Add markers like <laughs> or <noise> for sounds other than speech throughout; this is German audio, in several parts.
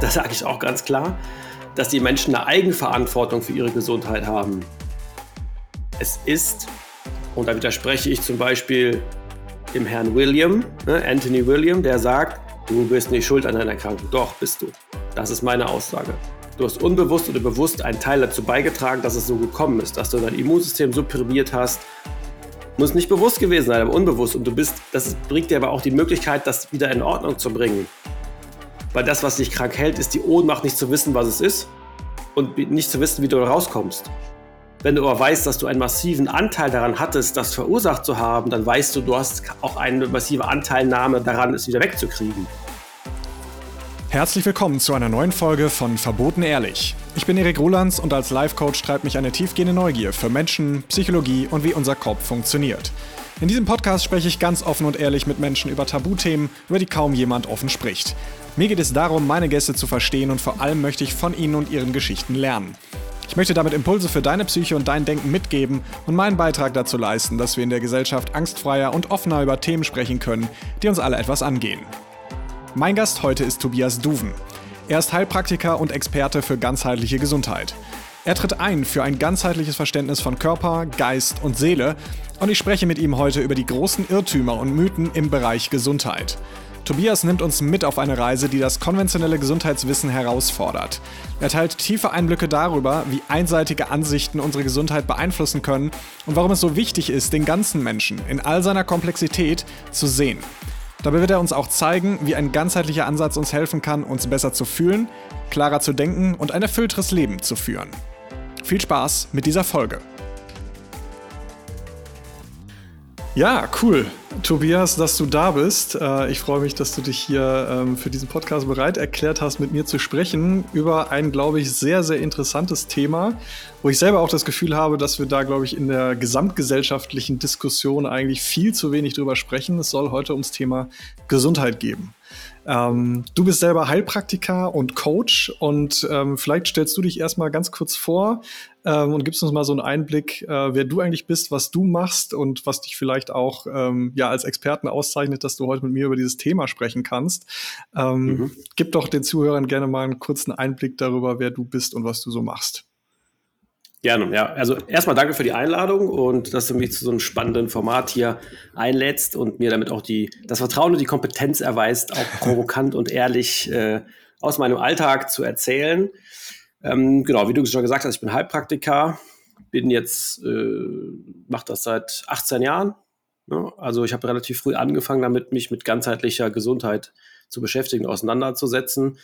Da sage ich auch ganz klar, dass die Menschen eine Eigenverantwortung für ihre Gesundheit haben. Es ist, und da widerspreche ich zum Beispiel dem Herrn William, ne, Anthony William, der sagt, du bist nicht schuld an deiner Erkrankung. Doch, bist du. Das ist meine Aussage. Du hast unbewusst oder bewusst einen Teil dazu beigetragen, dass es so gekommen ist, dass du dein Immunsystem supprimiert hast. Muss nicht bewusst gewesen sein, aber unbewusst. Und du bist, das bringt dir aber auch die Möglichkeit, das wieder in Ordnung zu bringen. Weil das, was dich krank hält, ist die Ohnmacht, nicht zu wissen, was es ist und nicht zu wissen, wie du da rauskommst. Wenn du aber weißt, dass du einen massiven Anteil daran hattest, das verursacht zu haben, dann weißt du, du hast auch eine massive Anteilnahme daran, es wieder wegzukriegen. Herzlich willkommen zu einer neuen Folge von Verboten Ehrlich. Ich bin Erik Rolands und als Life-Coach treibt mich eine tiefgehende Neugier für Menschen, Psychologie und wie unser Kopf funktioniert. In diesem Podcast spreche ich ganz offen und ehrlich mit Menschen über Tabuthemen, über die kaum jemand offen spricht. Mir geht es darum, meine Gäste zu verstehen und vor allem möchte ich von ihnen und ihren Geschichten lernen. Ich möchte damit Impulse für deine Psyche und dein Denken mitgeben und meinen Beitrag dazu leisten, dass wir in der Gesellschaft angstfreier und offener über Themen sprechen können, die uns alle etwas angehen. Mein Gast heute ist Tobias Duven. Er ist Heilpraktiker und Experte für ganzheitliche Gesundheit. Er tritt ein für ein ganzheitliches Verständnis von Körper, Geist und Seele und ich spreche mit ihm heute über die großen Irrtümer und Mythen im Bereich Gesundheit. Tobias nimmt uns mit auf eine Reise, die das konventionelle Gesundheitswissen herausfordert. Er teilt tiefe Einblicke darüber, wie einseitige Ansichten unsere Gesundheit beeinflussen können und warum es so wichtig ist, den ganzen Menschen in all seiner Komplexität zu sehen. Dabei wird er uns auch zeigen, wie ein ganzheitlicher Ansatz uns helfen kann, uns besser zu fühlen, klarer zu denken und ein erfüllteres Leben zu führen. Viel Spaß mit dieser Folge. Ja, cool. Tobias, dass du da bist. Äh, ich freue mich, dass du dich hier ähm, für diesen Podcast bereit erklärt hast, mit mir zu sprechen über ein, glaube ich, sehr, sehr interessantes Thema, wo ich selber auch das Gefühl habe, dass wir da, glaube ich, in der gesamtgesellschaftlichen Diskussion eigentlich viel zu wenig drüber sprechen. Es soll heute ums Thema Gesundheit gehen. Ähm, du bist selber Heilpraktiker und Coach und ähm, vielleicht stellst du dich erstmal ganz kurz vor ähm, und gibst uns mal so einen Einblick, äh, wer du eigentlich bist, was du machst und was dich vielleicht auch ähm, ja als Experten auszeichnet, dass du heute mit mir über dieses Thema sprechen kannst. Ähm, mhm. Gib doch den Zuhörern gerne mal einen kurzen Einblick darüber, wer du bist und was du so machst. Gerne, ja. Also erstmal danke für die Einladung und dass du mich zu so einem spannenden Format hier einlädst und mir damit auch die, das Vertrauen und die Kompetenz erweist, auch <laughs> provokant und ehrlich äh, aus meinem Alltag zu erzählen. Ähm, genau, wie du schon gesagt hast, ich bin Heilpraktiker, bin jetzt, äh, mache das seit 18 Jahren. Ne? Also ich habe relativ früh angefangen damit, mich mit ganzheitlicher Gesundheit zu beschäftigen, auseinanderzusetzen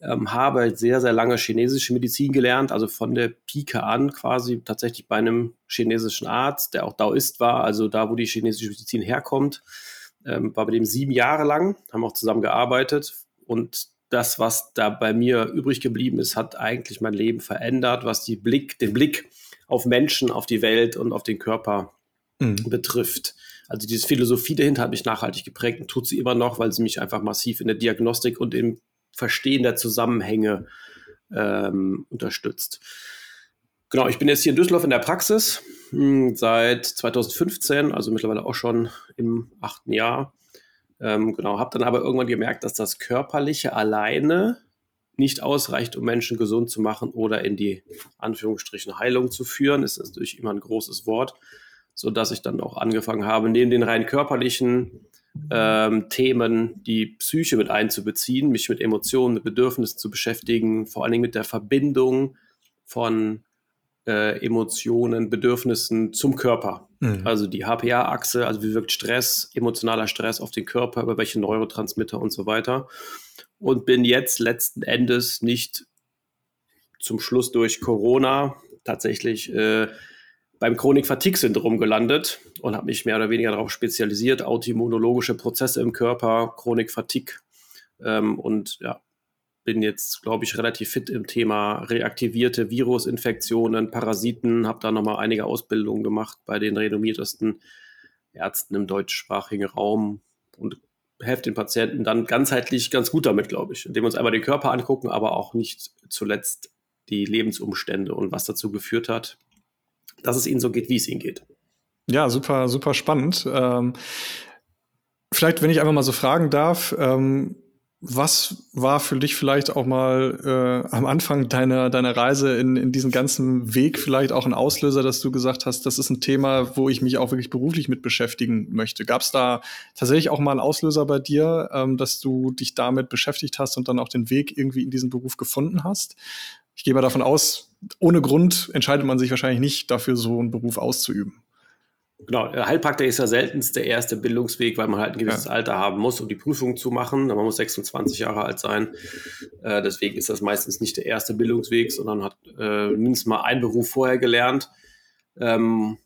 ähm, habe sehr, sehr lange chinesische Medizin gelernt, also von der Pike an quasi tatsächlich bei einem chinesischen Arzt, der auch Daoist war, also da, wo die chinesische Medizin herkommt. Ähm, war bei dem sieben Jahre lang, haben auch zusammen gearbeitet und das, was da bei mir übrig geblieben ist, hat eigentlich mein Leben verändert, was die Blick, den Blick auf Menschen, auf die Welt und auf den Körper mhm. betrifft. Also diese Philosophie dahinter hat mich nachhaltig geprägt und tut sie immer noch, weil sie mich einfach massiv in der Diagnostik und im Verstehen der Zusammenhänge ähm, unterstützt. Genau, ich bin jetzt hier in Düsseldorf in der Praxis hm, seit 2015, also mittlerweile auch schon im achten Jahr. Ähm, genau, habe dann aber irgendwann gemerkt, dass das Körperliche alleine nicht ausreicht, um Menschen gesund zu machen oder in die Anführungsstrichen Heilung zu führen. Das ist natürlich immer ein großes Wort, so dass ich dann auch angefangen habe, neben den rein körperlichen ähm, Themen, die Psyche mit einzubeziehen, mich mit Emotionen, mit Bedürfnissen zu beschäftigen, vor allen Dingen mit der Verbindung von äh, Emotionen, Bedürfnissen zum Körper. Mhm. Also die HPA-Achse, also wie wirkt Stress, emotionaler Stress auf den Körper, über welche Neurotransmitter und so weiter. Und bin jetzt letzten Endes nicht zum Schluss durch Corona tatsächlich äh, beim Chronik-Fatigue-Syndrom gelandet und habe mich mehr oder weniger darauf spezialisiert, autoimmunologische Prozesse im Körper, Chronik-Fatigue. Ähm, und ja, bin jetzt, glaube ich, relativ fit im Thema reaktivierte Virusinfektionen, Parasiten, habe da nochmal einige Ausbildungen gemacht bei den renommiertesten Ärzten im deutschsprachigen Raum und helfe den Patienten dann ganzheitlich ganz gut damit, glaube ich, indem wir uns einmal den Körper angucken, aber auch nicht zuletzt die Lebensumstände und was dazu geführt hat, dass es ihnen so geht, wie es ihnen geht. Ja, super, super spannend. Ähm Vielleicht, wenn ich einfach mal so fragen darf, ähm, was war für dich vielleicht auch mal äh, am Anfang deiner, deiner Reise in, in diesen ganzen Weg vielleicht auch ein Auslöser, dass du gesagt hast, das ist ein Thema, wo ich mich auch wirklich beruflich mit beschäftigen möchte? Gab es da tatsächlich auch mal einen Auslöser bei dir, ähm, dass du dich damit beschäftigt hast und dann auch den Weg irgendwie in diesen Beruf gefunden hast? Ich gehe mal davon aus, ohne Grund entscheidet man sich wahrscheinlich nicht dafür, so einen Beruf auszuüben. Genau, Heilpraktiker ist ja seltenst der erste Bildungsweg, weil man halt ein gewisses ja. Alter haben muss, um die Prüfung zu machen. Man muss 26 Jahre alt sein. Äh, deswegen ist das meistens nicht der erste Bildungsweg, sondern hat äh, mindestens mal einen Beruf vorher gelernt. Ähm,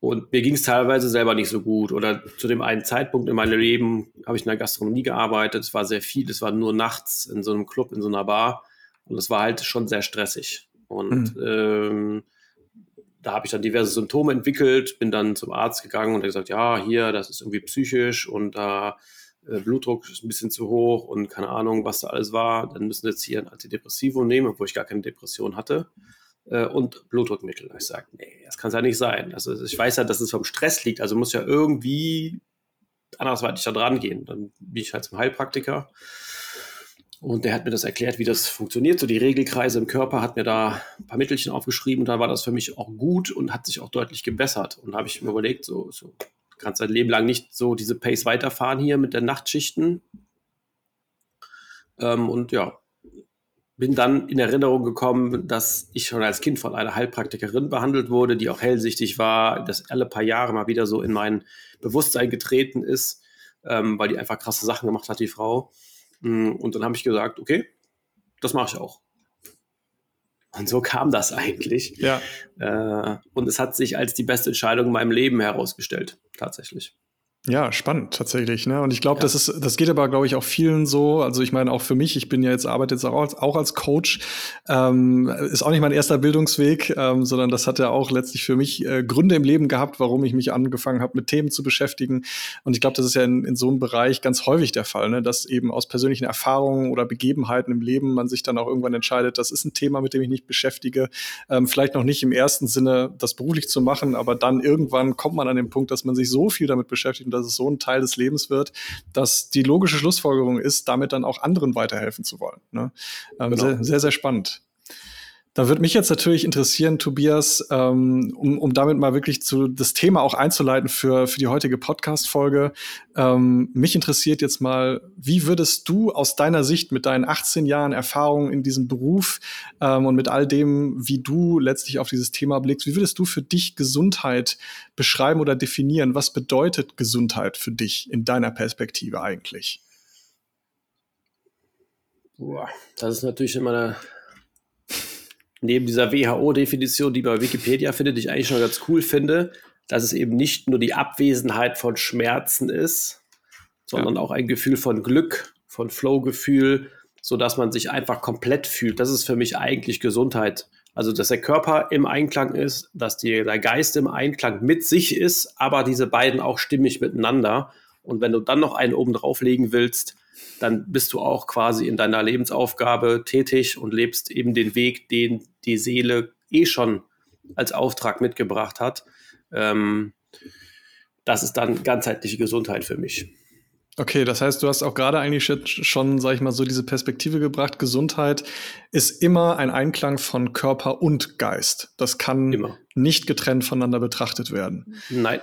und mir ging es teilweise selber nicht so gut. Oder zu dem einen Zeitpunkt in meinem Leben habe ich in der Gastronomie gearbeitet. Es war sehr viel, es war nur nachts in so einem Club, in so einer Bar. Und es war halt schon sehr stressig. Und mhm. ähm, da habe ich dann diverse Symptome entwickelt, bin dann zum Arzt gegangen und er gesagt, ja, hier, das ist irgendwie psychisch und da äh, Blutdruck ist ein bisschen zu hoch und keine Ahnung, was da alles war. Dann müssen wir jetzt hier ein Antidepressivum nehmen, obwohl ich gar keine Depression hatte. Äh, und Blutdruckmittel. Ich sage, nee, das kann es ja nicht sein. Also ich weiß ja, dass es vom Stress liegt, also muss ja irgendwie andersweitig da dran gehen. Dann bin ich halt zum Heilpraktiker und der hat mir das erklärt, wie das funktioniert. So die Regelkreise im Körper hat mir da ein paar Mittelchen aufgeschrieben und da war das für mich auch gut und hat sich auch deutlich gebessert. Und da habe ich mir überlegt, so, so kannst dein Leben lang nicht so diese Pace weiterfahren hier mit den Nachtschichten. Ähm, und ja, bin dann in Erinnerung gekommen, dass ich schon als Kind von einer Heilpraktikerin behandelt wurde, die auch hellsichtig war, das alle paar Jahre mal wieder so in mein Bewusstsein getreten ist, ähm, weil die einfach krasse Sachen gemacht hat, die Frau. Mm, und dann habe ich gesagt, okay, das mache ich auch. Und so kam das eigentlich. Ja. Äh, und es hat sich als die beste Entscheidung in meinem Leben herausgestellt, tatsächlich. Ja, spannend tatsächlich. Ne? Und ich glaube, ja. das ist, das geht aber, glaube ich, auch vielen so. Also ich meine, auch für mich, ich bin ja jetzt, arbeite jetzt auch als, auch als Coach, ähm, ist auch nicht mein erster Bildungsweg, ähm, sondern das hat ja auch letztlich für mich äh, Gründe im Leben gehabt, warum ich mich angefangen habe, mit Themen zu beschäftigen. Und ich glaube, das ist ja in, in so einem Bereich ganz häufig der Fall, ne? dass eben aus persönlichen Erfahrungen oder Begebenheiten im Leben man sich dann auch irgendwann entscheidet, das ist ein Thema, mit dem ich mich beschäftige. Ähm, vielleicht noch nicht im ersten Sinne, das beruflich zu machen, aber dann irgendwann kommt man an den Punkt, dass man sich so viel damit beschäftigt und dass es so ein Teil des Lebens wird, dass die logische Schlussfolgerung ist, damit dann auch anderen weiterhelfen zu wollen. Ne? Ähm, genau. sehr, sehr, sehr spannend. Da würde mich jetzt natürlich interessieren, Tobias, ähm, um, um damit mal wirklich zu das Thema auch einzuleiten für, für die heutige Podcast-Folge. Ähm, mich interessiert jetzt mal, wie würdest du aus deiner Sicht mit deinen 18 Jahren Erfahrung in diesem Beruf ähm, und mit all dem, wie du letztlich auf dieses Thema blickst, wie würdest du für dich Gesundheit beschreiben oder definieren? Was bedeutet Gesundheit für dich in deiner Perspektive eigentlich? Boah, das ist natürlich immer eine neben dieser WHO-Definition, die man bei Wikipedia findet, die ich eigentlich schon ganz cool finde, dass es eben nicht nur die Abwesenheit von Schmerzen ist, sondern ja. auch ein Gefühl von Glück, von Flow-Gefühl, sodass man sich einfach komplett fühlt. Das ist für mich eigentlich Gesundheit. Also, dass der Körper im Einklang ist, dass die, der Geist im Einklang mit sich ist, aber diese beiden auch stimmig miteinander. Und wenn du dann noch einen oben drauflegen willst, dann bist du auch quasi in deiner Lebensaufgabe tätig und lebst eben den Weg, den die Seele eh schon als Auftrag mitgebracht hat. Ähm, das ist dann ganzheitliche Gesundheit für mich. Okay, das heißt, du hast auch gerade eigentlich schon, sag ich mal, so diese Perspektive gebracht. Gesundheit ist immer ein Einklang von Körper und Geist. Das kann immer. nicht getrennt voneinander betrachtet werden. Nein.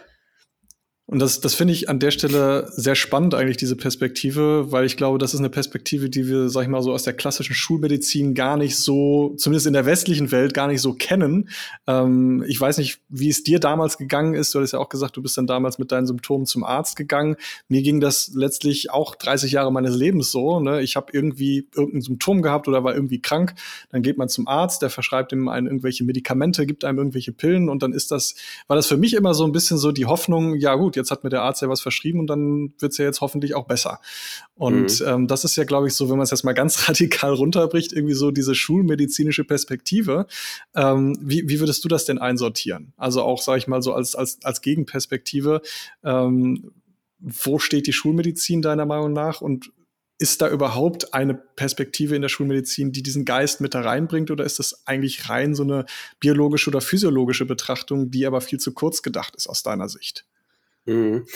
Und das, das finde ich an der Stelle sehr spannend, eigentlich, diese Perspektive, weil ich glaube, das ist eine Perspektive, die wir, sag ich mal, so aus der klassischen Schulmedizin gar nicht so, zumindest in der westlichen Welt, gar nicht so kennen. Ähm, ich weiß nicht, wie es dir damals gegangen ist. Du hast ja auch gesagt, du bist dann damals mit deinen Symptomen zum Arzt gegangen. Mir ging das letztlich auch 30 Jahre meines Lebens so. Ne? Ich habe irgendwie irgendein Symptom gehabt oder war irgendwie krank. Dann geht man zum Arzt, der verschreibt ihm einen irgendwelche Medikamente, gibt einem irgendwelche Pillen und dann ist das, war das für mich immer so ein bisschen so die Hoffnung, ja gut, jetzt hat mir der Arzt ja was verschrieben und dann wird es ja jetzt hoffentlich auch besser. Und mhm. ähm, das ist ja, glaube ich, so, wenn man es jetzt mal ganz <laughs> radikal runterbricht, irgendwie so diese schulmedizinische Perspektive. Ähm, wie, wie würdest du das denn einsortieren? Also auch, sage ich mal, so als, als, als Gegenperspektive. Ähm, wo steht die Schulmedizin deiner Meinung nach und ist da überhaupt eine Perspektive in der Schulmedizin, die diesen Geist mit da reinbringt, oder ist das eigentlich rein so eine biologische oder physiologische Betrachtung, die aber viel zu kurz gedacht ist aus deiner Sicht? Mhm.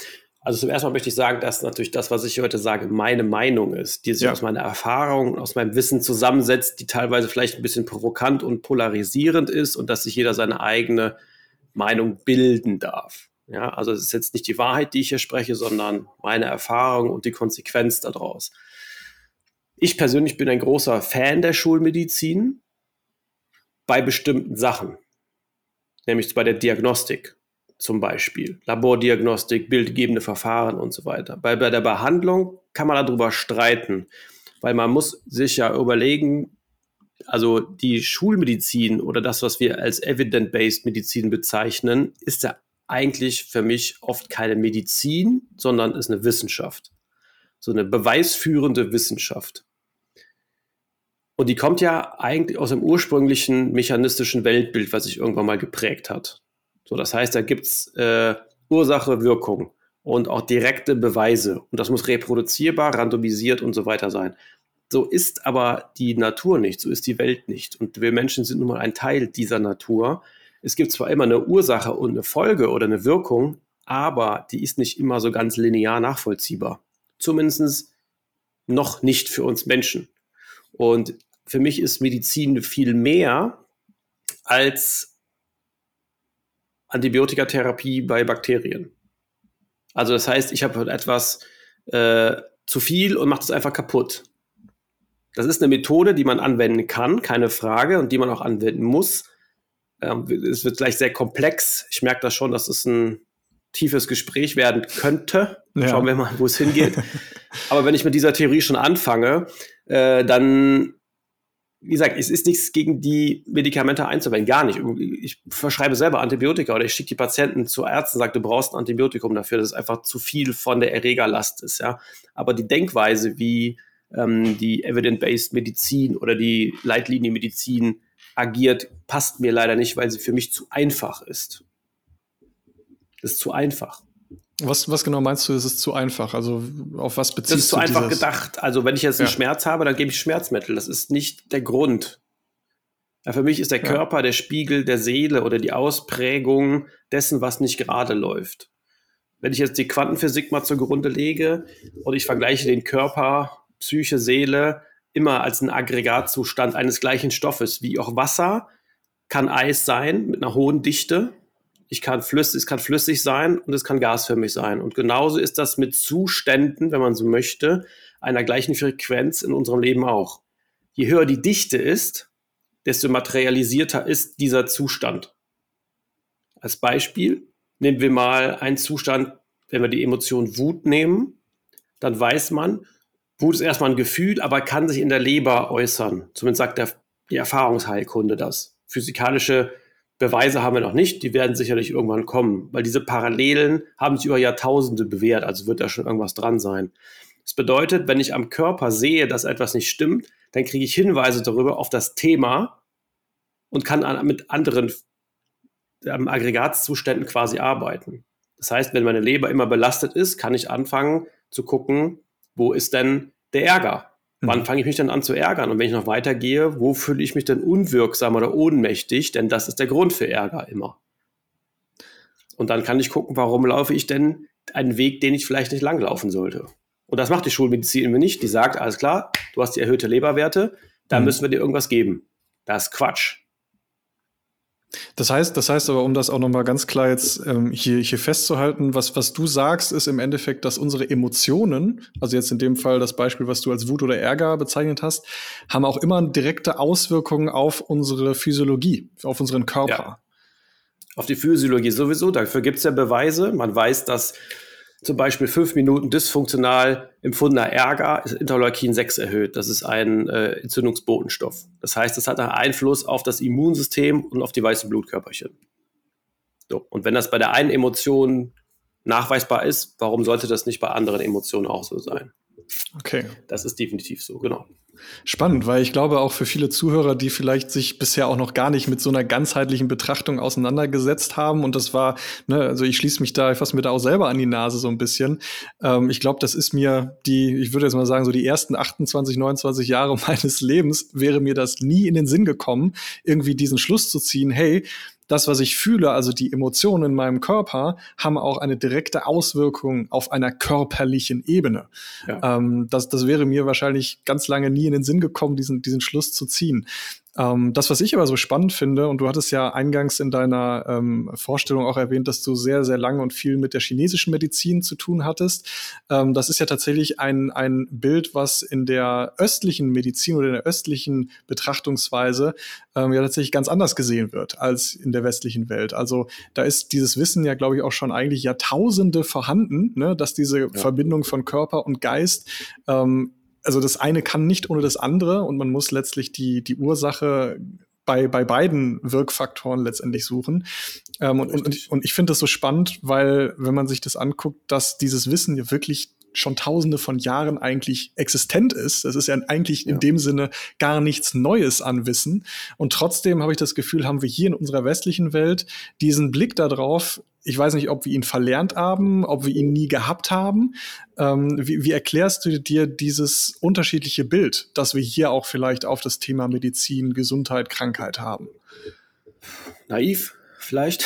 Also zum ersten Mal möchte ich sagen, dass natürlich das, was ich heute sage, meine Meinung ist, die sich ja. aus meiner Erfahrung, aus meinem Wissen zusammensetzt, die teilweise vielleicht ein bisschen provokant und polarisierend ist und dass sich jeder seine eigene Meinung bilden darf. Ja, also es ist jetzt nicht die Wahrheit, die ich hier spreche, sondern meine Erfahrung und die Konsequenz daraus. Ich persönlich bin ein großer Fan der Schulmedizin bei bestimmten Sachen, nämlich bei der Diagnostik zum Beispiel, Labordiagnostik, bildgebende Verfahren und so weiter. Bei, bei der Behandlung kann man darüber streiten, weil man muss sich ja überlegen, also die Schulmedizin oder das, was wir als Evident-Based Medizin bezeichnen, ist ja eigentlich für mich oft keine Medizin, sondern ist eine Wissenschaft. So eine beweisführende Wissenschaft. Und die kommt ja eigentlich aus dem ursprünglichen mechanistischen Weltbild, was sich irgendwann mal geprägt hat. So, das heißt, da gibt es äh, Ursache, Wirkung und auch direkte Beweise. Und das muss reproduzierbar, randomisiert und so weiter sein. So ist aber die Natur nicht, so ist die Welt nicht. Und wir Menschen sind nun mal ein Teil dieser Natur. Es gibt zwar immer eine Ursache und eine Folge oder eine Wirkung, aber die ist nicht immer so ganz linear nachvollziehbar. Zumindest noch nicht für uns Menschen. Und für mich ist Medizin viel mehr als Antibiotikatherapie bei Bakterien. Also das heißt, ich habe etwas äh, zu viel und mache es einfach kaputt. Das ist eine Methode, die man anwenden kann, keine Frage, und die man auch anwenden muss. Ähm, es wird gleich sehr komplex. Ich merke das schon, dass es ein tiefes Gespräch werden könnte. Ja. Schauen wir mal, wo es hingeht. <laughs> Aber wenn ich mit dieser Theorie schon anfange, äh, dann wie gesagt, es ist nichts gegen die Medikamente einzuwenden, gar nicht. Ich verschreibe selber Antibiotika oder ich schicke die Patienten zu Ärzten und sage, du brauchst ein Antibiotikum dafür, das ist einfach zu viel von der Erregerlast ist, ja. Aber die Denkweise, wie ähm, die Evidence-Based Medizin oder die Leitlinienmedizin agiert, passt mir leider nicht, weil sie für mich zu einfach ist. Das ist zu einfach. Was, was genau meinst du, ist es zu einfach? Also auf was beziehst du Das ist zu einfach gedacht. Also wenn ich jetzt einen ja. Schmerz habe, dann gebe ich Schmerzmittel. Das ist nicht der Grund. Ja, für mich ist der ja. Körper der Spiegel der Seele oder die Ausprägung dessen, was nicht gerade läuft. Wenn ich jetzt die Quantenphysik mal zugrunde lege und ich vergleiche den Körper, Psyche, Seele immer als einen Aggregatzustand eines gleichen Stoffes, wie auch Wasser kann Eis sein mit einer hohen Dichte ich kann flüssig, es kann flüssig sein und es kann gasförmig sein. Und genauso ist das mit Zuständen, wenn man so möchte, einer gleichen Frequenz in unserem Leben auch. Je höher die Dichte ist, desto materialisierter ist dieser Zustand. Als Beispiel nehmen wir mal einen Zustand, wenn wir die Emotion Wut nehmen, dann weiß man, Wut ist erstmal ein Gefühl, aber kann sich in der Leber äußern. Zumindest sagt der, die Erfahrungsheilkunde das. Physikalische Beweise haben wir noch nicht, die werden sicherlich irgendwann kommen, weil diese Parallelen haben sich über Jahrtausende bewährt, also wird da schon irgendwas dran sein. Das bedeutet, wenn ich am Körper sehe, dass etwas nicht stimmt, dann kriege ich Hinweise darüber auf das Thema und kann an, mit anderen ähm, Aggregatzuständen quasi arbeiten. Das heißt, wenn meine Leber immer belastet ist, kann ich anfangen zu gucken, wo ist denn der Ärger? Wann mhm. fange ich mich denn an zu ärgern? Und wenn ich noch weitergehe, wo fühle ich mich denn unwirksam oder ohnmächtig? Denn das ist der Grund für Ärger immer. Und dann kann ich gucken, warum laufe ich denn einen Weg, den ich vielleicht nicht langlaufen sollte. Und das macht die Schulmedizin immer nicht. Die sagt, alles klar, du hast die erhöhte Leberwerte, da mhm. müssen wir dir irgendwas geben. Das ist Quatsch. Das heißt, das heißt aber, um das auch nochmal ganz klar jetzt ähm, hier, hier festzuhalten, was, was du sagst, ist im Endeffekt, dass unsere Emotionen, also jetzt in dem Fall das Beispiel, was du als Wut oder Ärger bezeichnet hast, haben auch immer direkte Auswirkungen auf unsere Physiologie, auf unseren Körper. Ja. Auf die Physiologie sowieso, dafür gibt es ja Beweise. Man weiß, dass zum Beispiel fünf Minuten dysfunktional empfundener Ärger ist Interleukin 6 erhöht. Das ist ein äh, Entzündungsbotenstoff. Das heißt, es hat einen Einfluss auf das Immunsystem und auf die weißen Blutkörperchen. So. Und wenn das bei der einen Emotion nachweisbar ist, warum sollte das nicht bei anderen Emotionen auch so sein? Okay. Das ist definitiv so, genau. Spannend, weil ich glaube auch für viele Zuhörer, die vielleicht sich bisher auch noch gar nicht mit so einer ganzheitlichen Betrachtung auseinandergesetzt haben und das war, ne, also ich schließe mich da, ich fasse mir da auch selber an die Nase so ein bisschen. Ähm, ich glaube, das ist mir die, ich würde jetzt mal sagen, so die ersten 28, 29 Jahre <laughs> meines Lebens wäre mir das nie in den Sinn gekommen, irgendwie diesen Schluss zu ziehen, hey, das, was ich fühle, also die Emotionen in meinem Körper, haben auch eine direkte Auswirkung auf einer körperlichen Ebene. Ja. Ähm, das, das wäre mir wahrscheinlich ganz lange nie in den Sinn gekommen, diesen, diesen Schluss zu ziehen. Ähm, das, was ich aber so spannend finde, und du hattest ja eingangs in deiner ähm, Vorstellung auch erwähnt, dass du sehr, sehr lange und viel mit der chinesischen Medizin zu tun hattest. Ähm, das ist ja tatsächlich ein, ein Bild, was in der östlichen Medizin oder in der östlichen Betrachtungsweise ähm, ja tatsächlich ganz anders gesehen wird als in der westlichen Welt. Also da ist dieses Wissen ja, glaube ich, auch schon eigentlich Jahrtausende vorhanden, ne, dass diese ja. Verbindung von Körper und Geist ähm, also das eine kann nicht ohne das andere und man muss letztlich die, die Ursache bei, bei beiden Wirkfaktoren letztendlich suchen. Ähm, und, und, und ich finde das so spannend, weil wenn man sich das anguckt, dass dieses Wissen ja wirklich schon tausende von Jahren eigentlich existent ist. Das ist ja eigentlich ja. in dem Sinne gar nichts Neues an Wissen. Und trotzdem habe ich das Gefühl, haben wir hier in unserer westlichen Welt diesen Blick darauf, ich weiß nicht, ob wir ihn verlernt haben, ob wir ihn nie gehabt haben. Ähm, wie, wie, erklärst du dir dieses unterschiedliche Bild, dass wir hier auch vielleicht auf das Thema Medizin, Gesundheit, Krankheit haben? Naiv, vielleicht.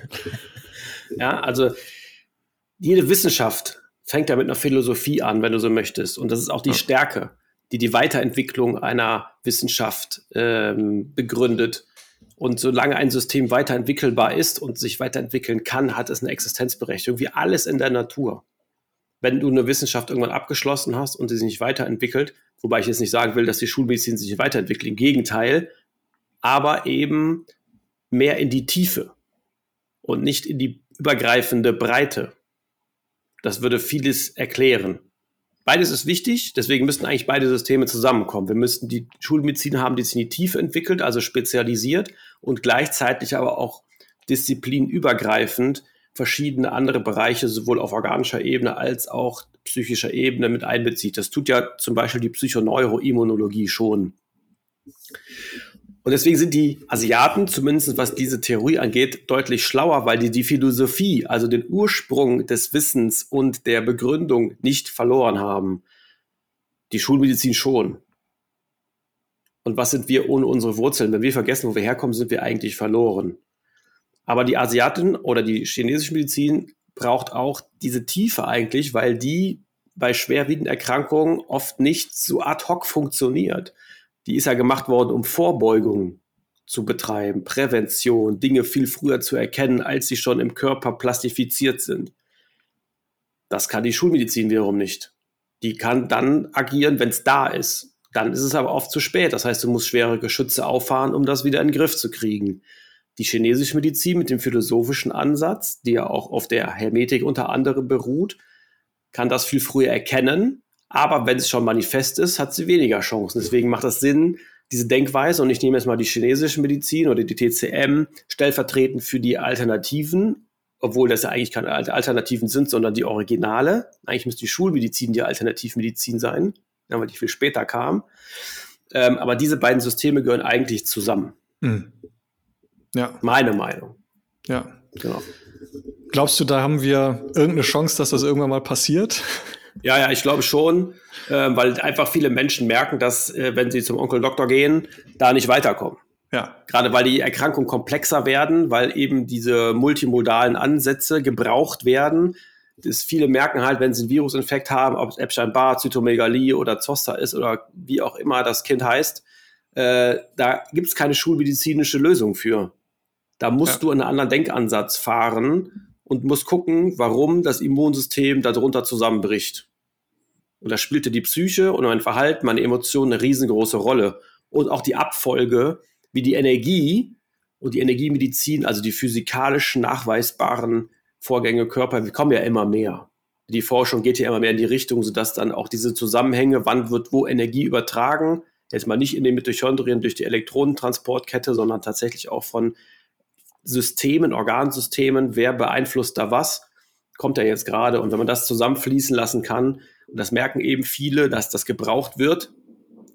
<laughs> ja, also jede Wissenschaft fängt ja mit einer Philosophie an, wenn du so möchtest. Und das ist auch die ja. Stärke, die die Weiterentwicklung einer Wissenschaft ähm, begründet und solange ein System weiterentwickelbar ist und sich weiterentwickeln kann, hat es eine Existenzberechtigung, wie alles in der Natur. Wenn du eine Wissenschaft irgendwann abgeschlossen hast und sie sich nicht weiterentwickelt, wobei ich jetzt nicht sagen will, dass die Schulmedizin sich nicht weiterentwickelt, im Gegenteil, aber eben mehr in die Tiefe und nicht in die übergreifende Breite. Das würde vieles erklären. Beides ist wichtig, deswegen müssten eigentlich beide Systeme zusammenkommen. Wir müssten die Schulmedizin haben, die Tiefe entwickelt, also spezialisiert und gleichzeitig aber auch disziplinübergreifend verschiedene andere Bereiche sowohl auf organischer Ebene als auch psychischer Ebene mit einbezieht. Das tut ja zum Beispiel die Psychoneuroimmunologie schon. Und deswegen sind die Asiaten, zumindest was diese Theorie angeht, deutlich schlauer, weil die die Philosophie, also den Ursprung des Wissens und der Begründung nicht verloren haben. Die Schulmedizin schon. Und was sind wir ohne unsere Wurzeln? Wenn wir vergessen, wo wir herkommen, sind wir eigentlich verloren. Aber die Asiaten oder die chinesische Medizin braucht auch diese Tiefe eigentlich, weil die bei schwerwiegenden Erkrankungen oft nicht so ad hoc funktioniert die ist ja gemacht worden, um Vorbeugung zu betreiben, Prävention, Dinge viel früher zu erkennen, als sie schon im Körper plastifiziert sind. Das kann die Schulmedizin wiederum nicht. Die kann dann agieren, wenn es da ist. Dann ist es aber oft zu spät. Das heißt, du musst schwere Geschütze auffahren, um das wieder in den Griff zu kriegen. Die chinesische Medizin mit dem philosophischen Ansatz, die ja auch auf der Hermetik unter anderem beruht, kann das viel früher erkennen aber wenn es schon manifest ist, hat sie weniger Chancen. Deswegen macht es Sinn, diese Denkweise, und ich nehme jetzt mal die chinesische Medizin oder die TCM stellvertretend für die Alternativen, obwohl das ja eigentlich keine Alternativen sind, sondern die Originale. Eigentlich müsste die Schulmedizin die Alternativmedizin sein, weil die viel später kam. Ähm, aber diese beiden Systeme gehören eigentlich zusammen. Hm. Ja. Meine Meinung. Ja. Genau. Glaubst du, da haben wir irgendeine Chance, dass das irgendwann mal passiert? Ja, ja, ich glaube schon, äh, weil einfach viele Menschen merken, dass, äh, wenn sie zum Onkel Doktor gehen, da nicht weiterkommen. Ja. Gerade weil die Erkrankungen komplexer werden, weil eben diese multimodalen Ansätze gebraucht werden. Das viele merken halt, wenn sie einen Virusinfekt haben, ob es Epstein-Barr, Zytomegalie oder Zoster ist oder wie auch immer das Kind heißt, äh, da gibt es keine schulmedizinische Lösung für. Da musst ja. du einen anderen Denkansatz fahren und musst gucken, warum das Immunsystem darunter zusammenbricht. Und da spielte die Psyche und mein Verhalten, meine Emotionen eine riesengroße Rolle. Und auch die Abfolge, wie die Energie und die Energiemedizin, also die physikalisch nachweisbaren Vorgänge Körper, wir kommen ja immer mehr. Die Forschung geht ja immer mehr in die Richtung, sodass dann auch diese Zusammenhänge, wann wird wo Energie übertragen, jetzt mal nicht in den Mitochondrien durch die Elektronentransportkette, sondern tatsächlich auch von Systemen, Organsystemen, wer beeinflusst da was, kommt ja jetzt gerade. Und wenn man das zusammenfließen lassen kann, und das merken eben viele, dass das gebraucht wird,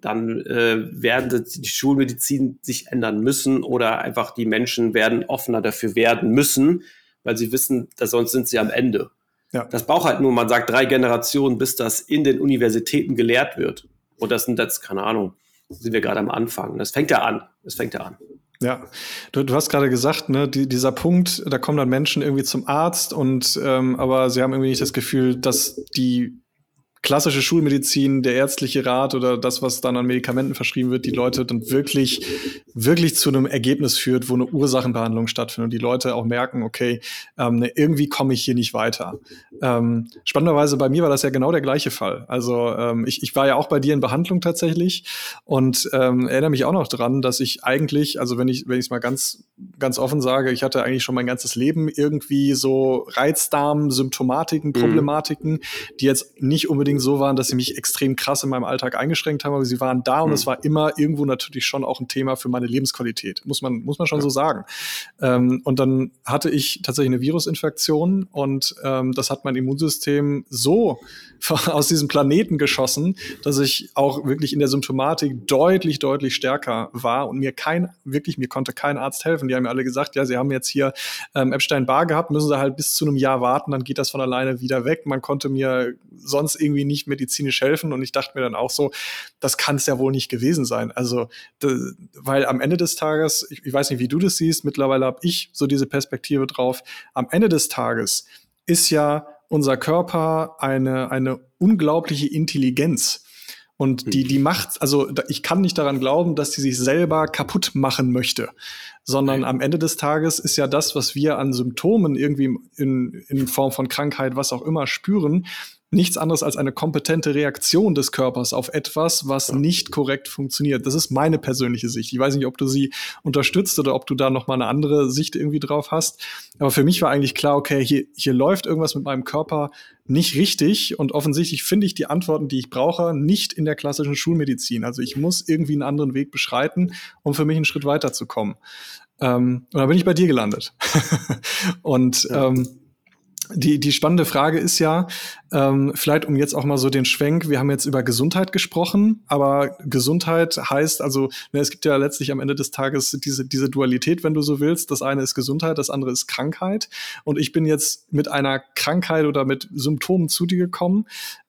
dann äh, werden die Schulmedizin sich ändern müssen oder einfach die Menschen werden offener dafür werden müssen, weil sie wissen, dass sonst sind sie am Ende. Ja. Das braucht halt nur, man sagt, drei Generationen, bis das in den Universitäten gelehrt wird. Und das sind jetzt, keine Ahnung, sind wir gerade am Anfang. Das fängt ja an. Das fängt ja an. Ja, du, du hast gerade gesagt, ne, die, dieser Punkt, da kommen dann Menschen irgendwie zum Arzt und ähm, aber sie haben irgendwie nicht das Gefühl, dass die klassische Schulmedizin, der ärztliche Rat oder das, was dann an Medikamenten verschrieben wird, die Leute dann wirklich, wirklich zu einem Ergebnis führt, wo eine Ursachenbehandlung stattfindet und die Leute auch merken, okay, ähm, ne, irgendwie komme ich hier nicht weiter. Ähm, spannenderweise bei mir war das ja genau der gleiche Fall. Also ähm, ich, ich war ja auch bei dir in Behandlung tatsächlich und ähm, erinnere mich auch noch dran, dass ich eigentlich, also wenn ich wenn ich es mal ganz ganz offen sage, ich hatte eigentlich schon mein ganzes Leben irgendwie so Reizdarm, Symptomatiken, mhm. Problematiken, mhm. die jetzt nicht unbedingt so waren, dass sie mich extrem krass in meinem Alltag eingeschränkt haben, aber sie waren da mhm. und es war immer irgendwo natürlich schon auch ein Thema für meine Lebensqualität, muss man muss man schon ja. so sagen. Ähm, und dann hatte ich tatsächlich eine Virusinfektion und ähm, das hat mein Immunsystem so <laughs> aus diesem Planeten geschossen, dass ich auch wirklich in der Symptomatik deutlich, deutlich stärker war und mir kein, wirklich, mir konnte kein Arzt helfen. Die haben mir alle gesagt, ja, sie haben jetzt hier ähm, Epstein-Barr gehabt, müssen sie halt bis zu einem Jahr warten, dann geht das von alleine wieder weg. Man konnte mir sonst irgendwie nicht medizinisch helfen. Und ich dachte mir dann auch so, das kann es ja wohl nicht gewesen sein. Also, weil am Ende des Tages, ich, ich weiß nicht, wie du das siehst, mittlerweile habe ich so diese Perspektive drauf, am Ende des Tages ist ja unser Körper eine, eine unglaubliche Intelligenz. Und die, die macht, also ich kann nicht daran glauben, dass die sich selber kaputt machen möchte, sondern am Ende des Tages ist ja das, was wir an Symptomen irgendwie in, in Form von Krankheit, was auch immer spüren, nichts anderes als eine kompetente Reaktion des Körpers auf etwas, was nicht korrekt funktioniert. Das ist meine persönliche Sicht. Ich weiß nicht, ob du sie unterstützt oder ob du da noch mal eine andere Sicht irgendwie drauf hast. Aber für mich war eigentlich klar, okay, hier, hier läuft irgendwas mit meinem Körper nicht richtig und offensichtlich finde ich die Antworten, die ich brauche, nicht in der klassischen Schulmedizin. Also ich muss irgendwie einen anderen Weg beschreiten, um für mich einen Schritt weiterzukommen. Ähm, und dann bin ich bei dir gelandet. <laughs> und ja. ähm, die, die spannende Frage ist ja, ähm, vielleicht um jetzt auch mal so den Schwenk, wir haben jetzt über Gesundheit gesprochen, aber Gesundheit heißt also, ne, es gibt ja letztlich am Ende des Tages diese, diese Dualität, wenn du so willst. Das eine ist Gesundheit, das andere ist Krankheit. Und ich bin jetzt mit einer Krankheit oder mit Symptomen zu dir gekommen.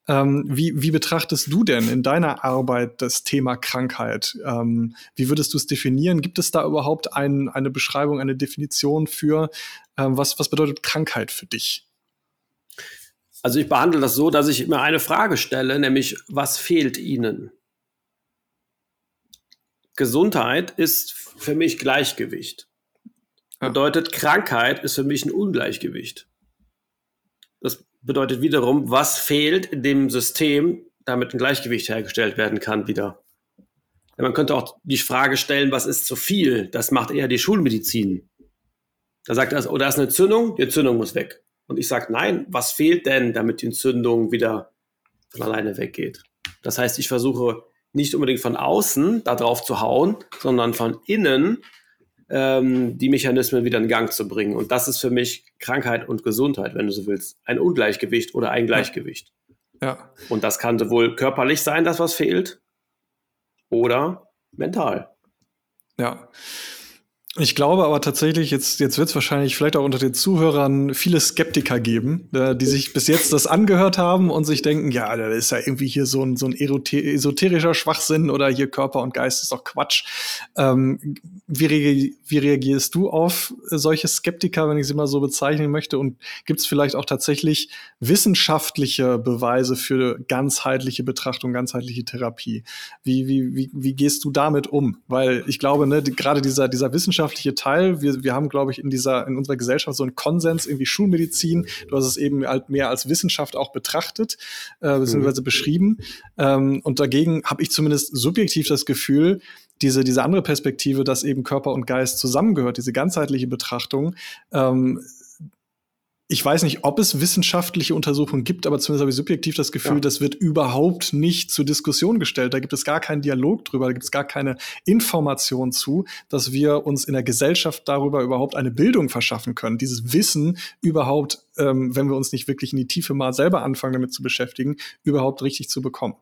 Ähm, wie, wie betrachtest du denn in deiner Arbeit das Thema Krankheit? Ähm, wie würdest du es definieren? Gibt es da überhaupt ein, eine Beschreibung, eine Definition für, ähm, was, was bedeutet Krankheit für dich? Also ich behandle das so, dass ich mir eine Frage stelle, nämlich was fehlt Ihnen? Gesundheit ist für mich Gleichgewicht. Ja. Bedeutet, Krankheit ist für mich ein Ungleichgewicht. Das bedeutet wiederum, was fehlt in dem System, damit ein Gleichgewicht hergestellt werden kann wieder. Ja, man könnte auch die Frage stellen, was ist zu viel? Das macht eher die Schulmedizin. Da sagt er, oh, da ist eine Entzündung, die Entzündung muss weg. Und ich sage, nein, was fehlt denn, damit die Entzündung wieder von alleine weggeht? Das heißt, ich versuche nicht unbedingt von außen da drauf zu hauen, sondern von innen ähm, die Mechanismen wieder in Gang zu bringen. Und das ist für mich Krankheit und Gesundheit, wenn du so willst. Ein Ungleichgewicht oder ein Gleichgewicht. Ja. Und das kann sowohl körperlich sein, dass was fehlt, oder mental. Ja. Ich glaube aber tatsächlich, jetzt, jetzt wird es wahrscheinlich vielleicht auch unter den Zuhörern viele Skeptiker geben, äh, die sich bis jetzt das angehört haben und sich denken, ja, da ist ja irgendwie hier so ein, so ein esoterischer Schwachsinn oder hier Körper und Geist ist doch Quatsch. Ähm, wie, re wie reagierst du auf solche Skeptiker, wenn ich sie mal so bezeichnen möchte? Und gibt es vielleicht auch tatsächlich wissenschaftliche Beweise für ganzheitliche Betrachtung, ganzheitliche Therapie? Wie, wie, wie, wie gehst du damit um? Weil ich glaube, ne, gerade dieser, dieser Wissenschaft wissenschaftliche Teil. Wir, wir haben, glaube ich, in dieser, in unserer Gesellschaft so einen Konsens, irgendwie Schulmedizin. Du hast es eben halt mehr als Wissenschaft auch betrachtet, äh, beziehungsweise mhm. beschrieben. Ähm, und dagegen habe ich zumindest subjektiv das Gefühl, diese, diese andere Perspektive, dass eben Körper und Geist zusammengehört, diese ganzheitliche Betrachtung, ähm, ich weiß nicht, ob es wissenschaftliche Untersuchungen gibt, aber zumindest habe ich subjektiv das Gefühl, ja. das wird überhaupt nicht zur Diskussion gestellt. Da gibt es gar keinen Dialog drüber, da gibt es gar keine Information zu, dass wir uns in der Gesellschaft darüber überhaupt eine Bildung verschaffen können. Dieses Wissen überhaupt, ähm, wenn wir uns nicht wirklich in die Tiefe mal selber anfangen, damit zu beschäftigen, überhaupt richtig zu bekommen.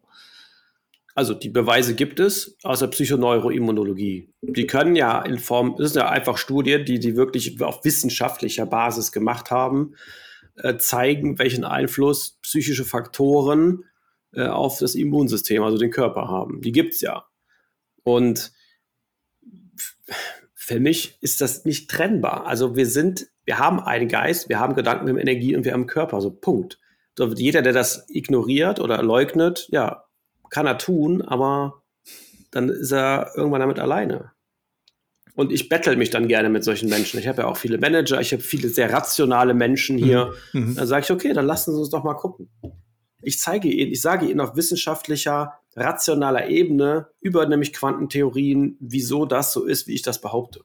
Also die Beweise gibt es aus der Psychoneuroimmunologie. Die können ja in Form, das sind ja einfach Studien, die die wirklich auf wissenschaftlicher Basis gemacht haben, äh, zeigen, welchen Einfluss psychische Faktoren äh, auf das Immunsystem, also den Körper haben. Die gibt es ja. Und für mich ist das nicht trennbar. Also wir sind, wir haben einen Geist, wir haben Gedanken, wir haben Energie und wir haben Körper. So Punkt. So, jeder, der das ignoriert oder leugnet, ja, kann er tun, aber dann ist er irgendwann damit alleine. Und ich bettel mich dann gerne mit solchen Menschen. Ich habe ja auch viele Manager, ich habe viele sehr rationale Menschen hier. Mhm. mhm. Dann sage ich, okay, dann lassen Sie uns doch mal gucken. Ich zeige Ihnen, ich sage Ihnen auf wissenschaftlicher, rationaler Ebene über nämlich Quantentheorien, wieso das so ist, wie ich das behaupte.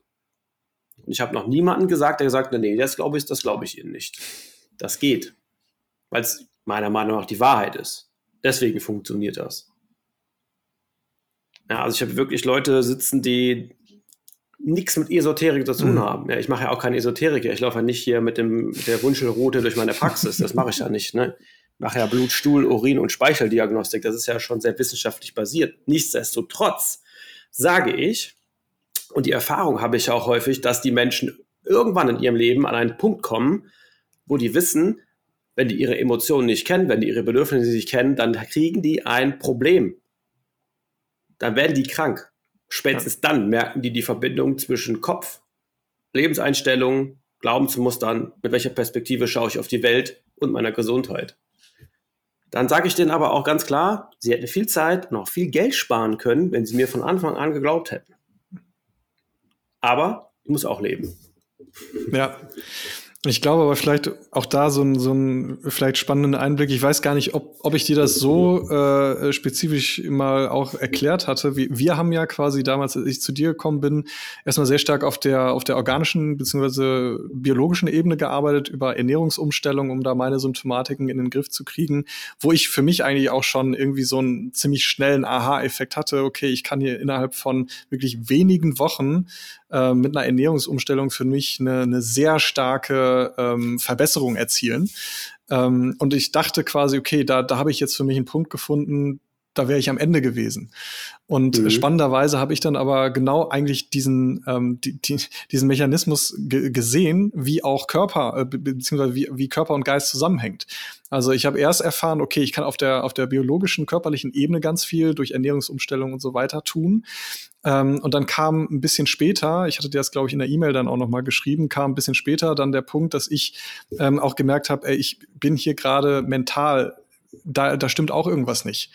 Und ich habe noch niemanden gesagt, der gesagt hat, nee, das glaube ich, das glaube ich Ihnen nicht. Das geht. Weil es meiner Meinung nach die Wahrheit ist. Deswegen funktioniert das. Ja, also ich habe wirklich Leute sitzen, die nichts mit Esoterik zu tun mhm. haben. Ja, ich mache ja auch keine Esoteriker. Ich laufe ja nicht hier mit, dem, mit der Wunschelroute durch meine Praxis. Das mache ich ja nicht. Ne? Ich mache ja Blut, Stuhl, Urin und Speicheldiagnostik. Das ist ja schon sehr wissenschaftlich basiert. Nichtsdestotrotz sage ich, und die Erfahrung habe ich auch häufig, dass die Menschen irgendwann in ihrem Leben an einen Punkt kommen, wo die wissen, wenn die ihre Emotionen nicht kennen, wenn die ihre Bedürfnisse nicht kennen, dann kriegen die ein Problem dann werden die krank. Spätestens dann merken die die Verbindung zwischen Kopf, Lebenseinstellung, Glaubensmustern, mit welcher Perspektive schaue ich auf die Welt und meiner Gesundheit. Dann sage ich denen aber auch ganz klar, sie hätten viel Zeit und auch viel Geld sparen können, wenn sie mir von Anfang an geglaubt hätten. Aber ich muss auch leben. Ja, ich glaube aber vielleicht auch da so ein, so ein vielleicht spannenden Einblick. Ich weiß gar nicht, ob, ob ich dir das so äh, spezifisch mal auch erklärt hatte. Wir, wir haben ja quasi damals, als ich zu dir gekommen bin, erstmal sehr stark auf der, auf der organischen bzw. biologischen Ebene gearbeitet, über Ernährungsumstellung, um da meine Symptomatiken in den Griff zu kriegen, wo ich für mich eigentlich auch schon irgendwie so einen ziemlich schnellen Aha-Effekt hatte. Okay, ich kann hier innerhalb von wirklich wenigen Wochen äh, mit einer Ernährungsumstellung für mich eine, eine sehr starke ähm, Verbesserung erzielen. Ähm, und ich dachte quasi, okay, da, da habe ich jetzt für mich einen Punkt gefunden, da wäre ich am Ende gewesen. Und mhm. spannenderweise habe ich dann aber genau eigentlich diesen, ähm, die, die, diesen Mechanismus gesehen, wie auch Körper, äh, beziehungsweise wie, wie Körper und Geist zusammenhängt. Also ich habe erst erfahren, okay, ich kann auf der, auf der biologischen, körperlichen Ebene ganz viel durch Ernährungsumstellung und so weiter tun. Ähm, und dann kam ein bisschen später, ich hatte dir das, glaube ich, in der E-Mail dann auch noch mal geschrieben, kam ein bisschen später dann der Punkt, dass ich ähm, auch gemerkt habe, ich bin hier gerade mental, da, da stimmt auch irgendwas nicht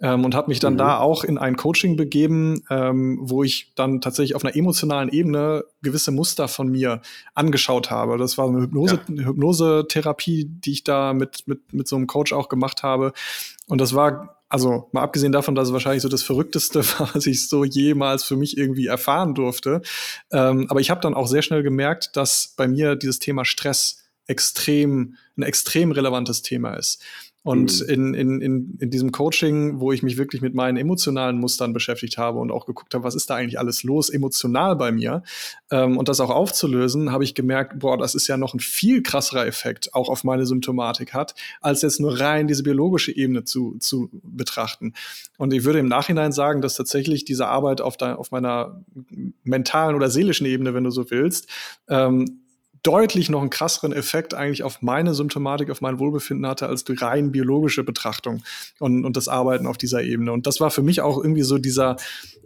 ähm, und habe mich dann mhm. da auch in ein Coaching begeben, ähm, wo ich dann tatsächlich auf einer emotionalen Ebene gewisse Muster von mir angeschaut habe. Das war eine Hypnose, ja. eine Hypnosetherapie, die ich da mit, mit, mit so einem Coach auch gemacht habe. Und das war also mal abgesehen davon, dass es wahrscheinlich so das Verrückteste <laughs> war, was ich so jemals für mich irgendwie erfahren durfte. Ähm, aber ich habe dann auch sehr schnell gemerkt, dass bei mir dieses Thema Stress extrem, ein extrem relevantes Thema ist. Und mhm. in, in, in, in diesem Coaching, wo ich mich wirklich mit meinen emotionalen Mustern beschäftigt habe und auch geguckt habe, was ist da eigentlich alles los emotional bei mir ähm, und das auch aufzulösen, habe ich gemerkt, boah, das ist ja noch ein viel krasserer Effekt auch auf meine Symptomatik hat, als jetzt nur rein diese biologische Ebene zu, zu betrachten. Und ich würde im Nachhinein sagen, dass tatsächlich diese Arbeit auf, de, auf meiner mentalen oder seelischen Ebene, wenn du so willst, ähm, deutlich noch einen krasseren Effekt eigentlich auf meine Symptomatik, auf mein Wohlbefinden hatte, als die rein biologische Betrachtung und, und das Arbeiten auf dieser Ebene. Und das war für mich auch irgendwie so dieser,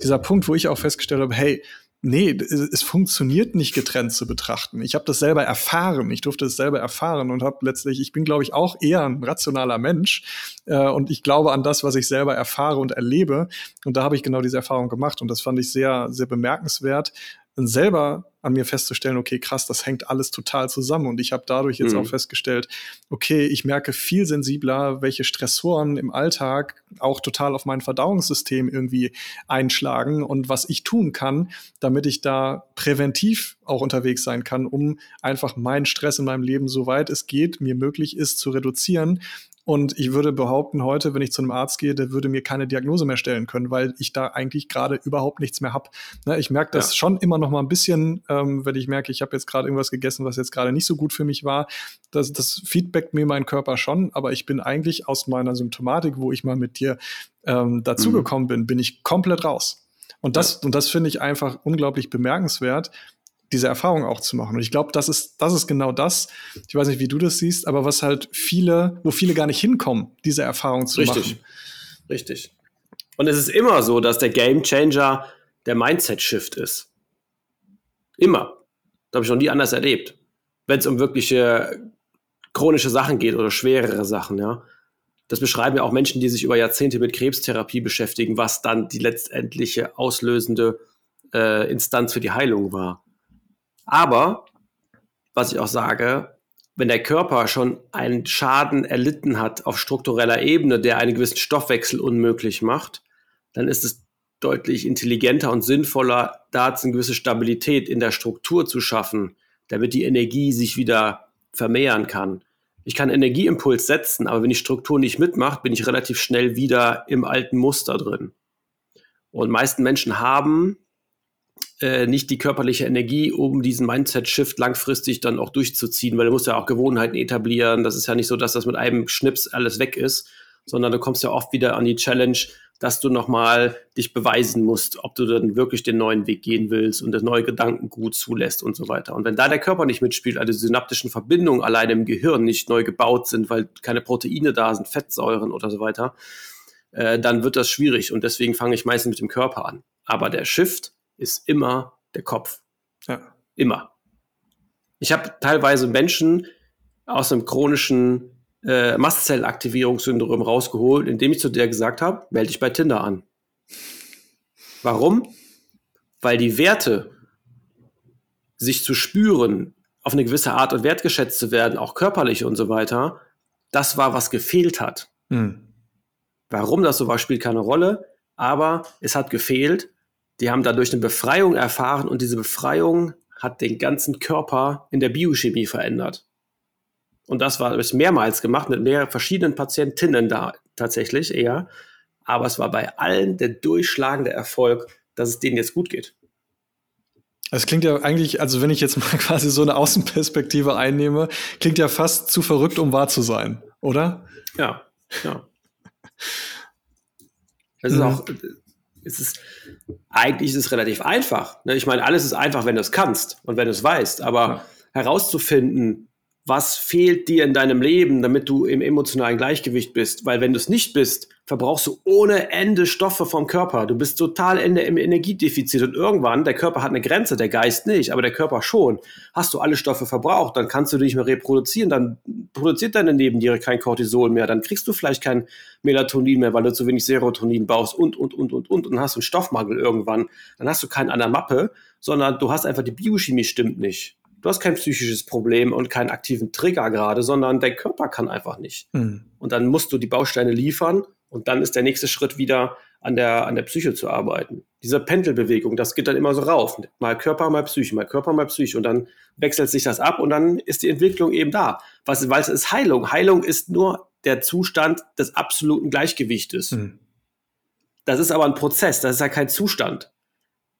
dieser Punkt, wo ich auch festgestellt habe, hey, nee, es funktioniert nicht getrennt zu betrachten. Ich habe das selber erfahren, ich durfte es selber erfahren und habe letztlich, ich bin, glaube ich, auch eher ein rationaler Mensch äh, und ich glaube an das, was ich selber erfahre und erlebe. Und da habe ich genau diese Erfahrung gemacht und das fand ich sehr, sehr bemerkenswert, selber an mir festzustellen, okay, krass, das hängt alles total zusammen. Und ich habe dadurch jetzt mhm. auch festgestellt, okay, ich merke viel sensibler, welche Stressoren im Alltag auch total auf mein Verdauungssystem irgendwie einschlagen und was ich tun kann, damit ich da präventiv auch unterwegs sein kann, um einfach meinen Stress in meinem Leben, soweit es geht, mir möglich ist, zu reduzieren Und ich würde behaupten, heute, wenn ich zu einem Arzt gehe, der würde mir keine Diagnose mehr stellen können, weil ich da eigentlich gerade überhaupt nichts mehr habe. Ne, ich merke das ja. schon immer noch mal ein bisschen, ähm, wenn ich merke, ich habe jetzt gerade irgendwas gegessen, was jetzt gerade nicht so gut für mich war. Das, das feedbackt mir mein Körper schon, aber ich bin eigentlich aus meiner Symptomatik, wo ich mal mit dir ähm, dazugekommen mhm. bin, bin ich komplett raus. Und das, ja. und das finde ich einfach unglaublich bemerkenswert, diese Erfahrung auch zu machen. Und ich glaube, das ist, das ist genau das. Ich weiß nicht, wie du das siehst, aber was halt viele, wo viele gar nicht hinkommen, diese Erfahrung zu Richtig. machen. Richtig. Und es ist immer so, dass der Game Changer der Mindset-Shift ist. Immer. Das habe ich noch nie anders erlebt. Wenn es um wirkliche chronische Sachen geht oder schwerere Sachen, ja. Das beschreiben ja auch Menschen, die sich über Jahrzehnte mit Krebstherapie beschäftigen, was dann die letztendliche auslösende äh, Instanz für die Heilung war. Aber, was ich auch sage, wenn der Körper schon einen Schaden erlitten hat auf struktureller Ebene, der einen gewissen Stoffwechsel unmöglich macht, dann ist es deutlich intelligenter und sinnvoller, da eine gewisse Stabilität in der Struktur zu schaffen, damit die Energie sich wieder vermehren kann. Ich kann Energieimpuls setzen, aber wenn die Struktur nicht mitmacht, bin ich relativ schnell wieder im alten Muster drin. Und meisten Menschen haben äh, nicht die körperliche Energie, um diesen Mindset-Shift langfristig dann auch durchzuziehen, weil du musst ja auch Gewohnheiten etablieren. Das ist ja nicht so, dass das mit einem Schnips alles weg ist, sondern du kommst ja oft wieder an die Challenge, dass du nochmal dich beweisen musst, ob du dann wirklich den neuen Weg gehen willst und das neue Gedankengut zulässt und so weiter. Und wenn da der Körper nicht mitspielt, also die synaptischen Verbindungen alleine im Gehirn nicht neu gebaut sind, weil keine Proteine da sind, Fettsäuren oder so weiter, äh, dann wird das schwierig. Und deswegen fange ich meistens mit dem Körper an. Aber der Shift ist immer der Kopf. Ja. Immer. Ich habe teilweise Menschen aus einem chronischen äh, Mastzellaktivierungssyndrom rausgeholt, indem ich zu der gesagt habe, melde dich bei Tinder an. Warum? Weil die Werte, sich zu spüren, auf eine gewisse Art und wertgeschätzt zu werden, auch körperlich und so weiter, das war, was gefehlt hat. Mhm. Warum das so war, spielt keine Rolle, aber es hat gefehlt die haben dadurch eine Befreiung erfahren und diese Befreiung hat den ganzen Körper in der Biochemie verändert. Und das war das mehrmals gemacht mit mehr verschiedenen Patientinnen da tatsächlich eher. Aber es war bei allen der durchschlagende Erfolg, dass es denen jetzt gut geht. Es klingt ja eigentlich, also wenn ich jetzt mal <laughs> quasi so eine Außenperspektive einnehme, klingt ja fast zu verrückt, um wahr zu sein, oder? Ja, ja. Es ist mhm. auch, es ist, eigentlich ist es relativ einfach. Ne? Ich meine, alles ist einfach, wenn du es kannst und wenn du es weißt. Aber ja. herauszufinden, was fehlt dir in deinem Leben, damit du im emotionalen Gleichgewicht bist. Weil wenn du es nicht bist, verbrauchst du ohne Ende Stoffe vom Körper. Du bist total in im Energiedefizit und irgendwann, der Körper hat eine Grenze, der Geist nicht, aber der Körper schon. Hast du alle Stoffe verbraucht, dann kannst du dich nicht mehr reproduzieren, dann produziert deine Nebenniere kein Cortisol mehr, dann kriegst du vielleicht kein Melatonin mehr, weil du zu wenig Serotonin baust und, und, und, und, und, und hast einen Stoffmangel irgendwann. Dann hast du keinen an der Mappe, sondern du hast einfach die Biochemie stimmt nicht du hast kein psychisches Problem und keinen aktiven Trigger gerade, sondern dein Körper kann einfach nicht. Mhm. Und dann musst du die Bausteine liefern und dann ist der nächste Schritt wieder an der, an der Psyche zu arbeiten. Diese Pendelbewegung, das geht dann immer so rauf. Mal Körper, mal Psyche, mal Körper, mal Psyche. Und dann wechselt sich das ab und dann ist die Entwicklung eben da. Was, weil es ist Heilung. Heilung ist nur der Zustand des absoluten Gleichgewichtes. Mhm. Das ist aber ein Prozess, das ist ja kein Zustand.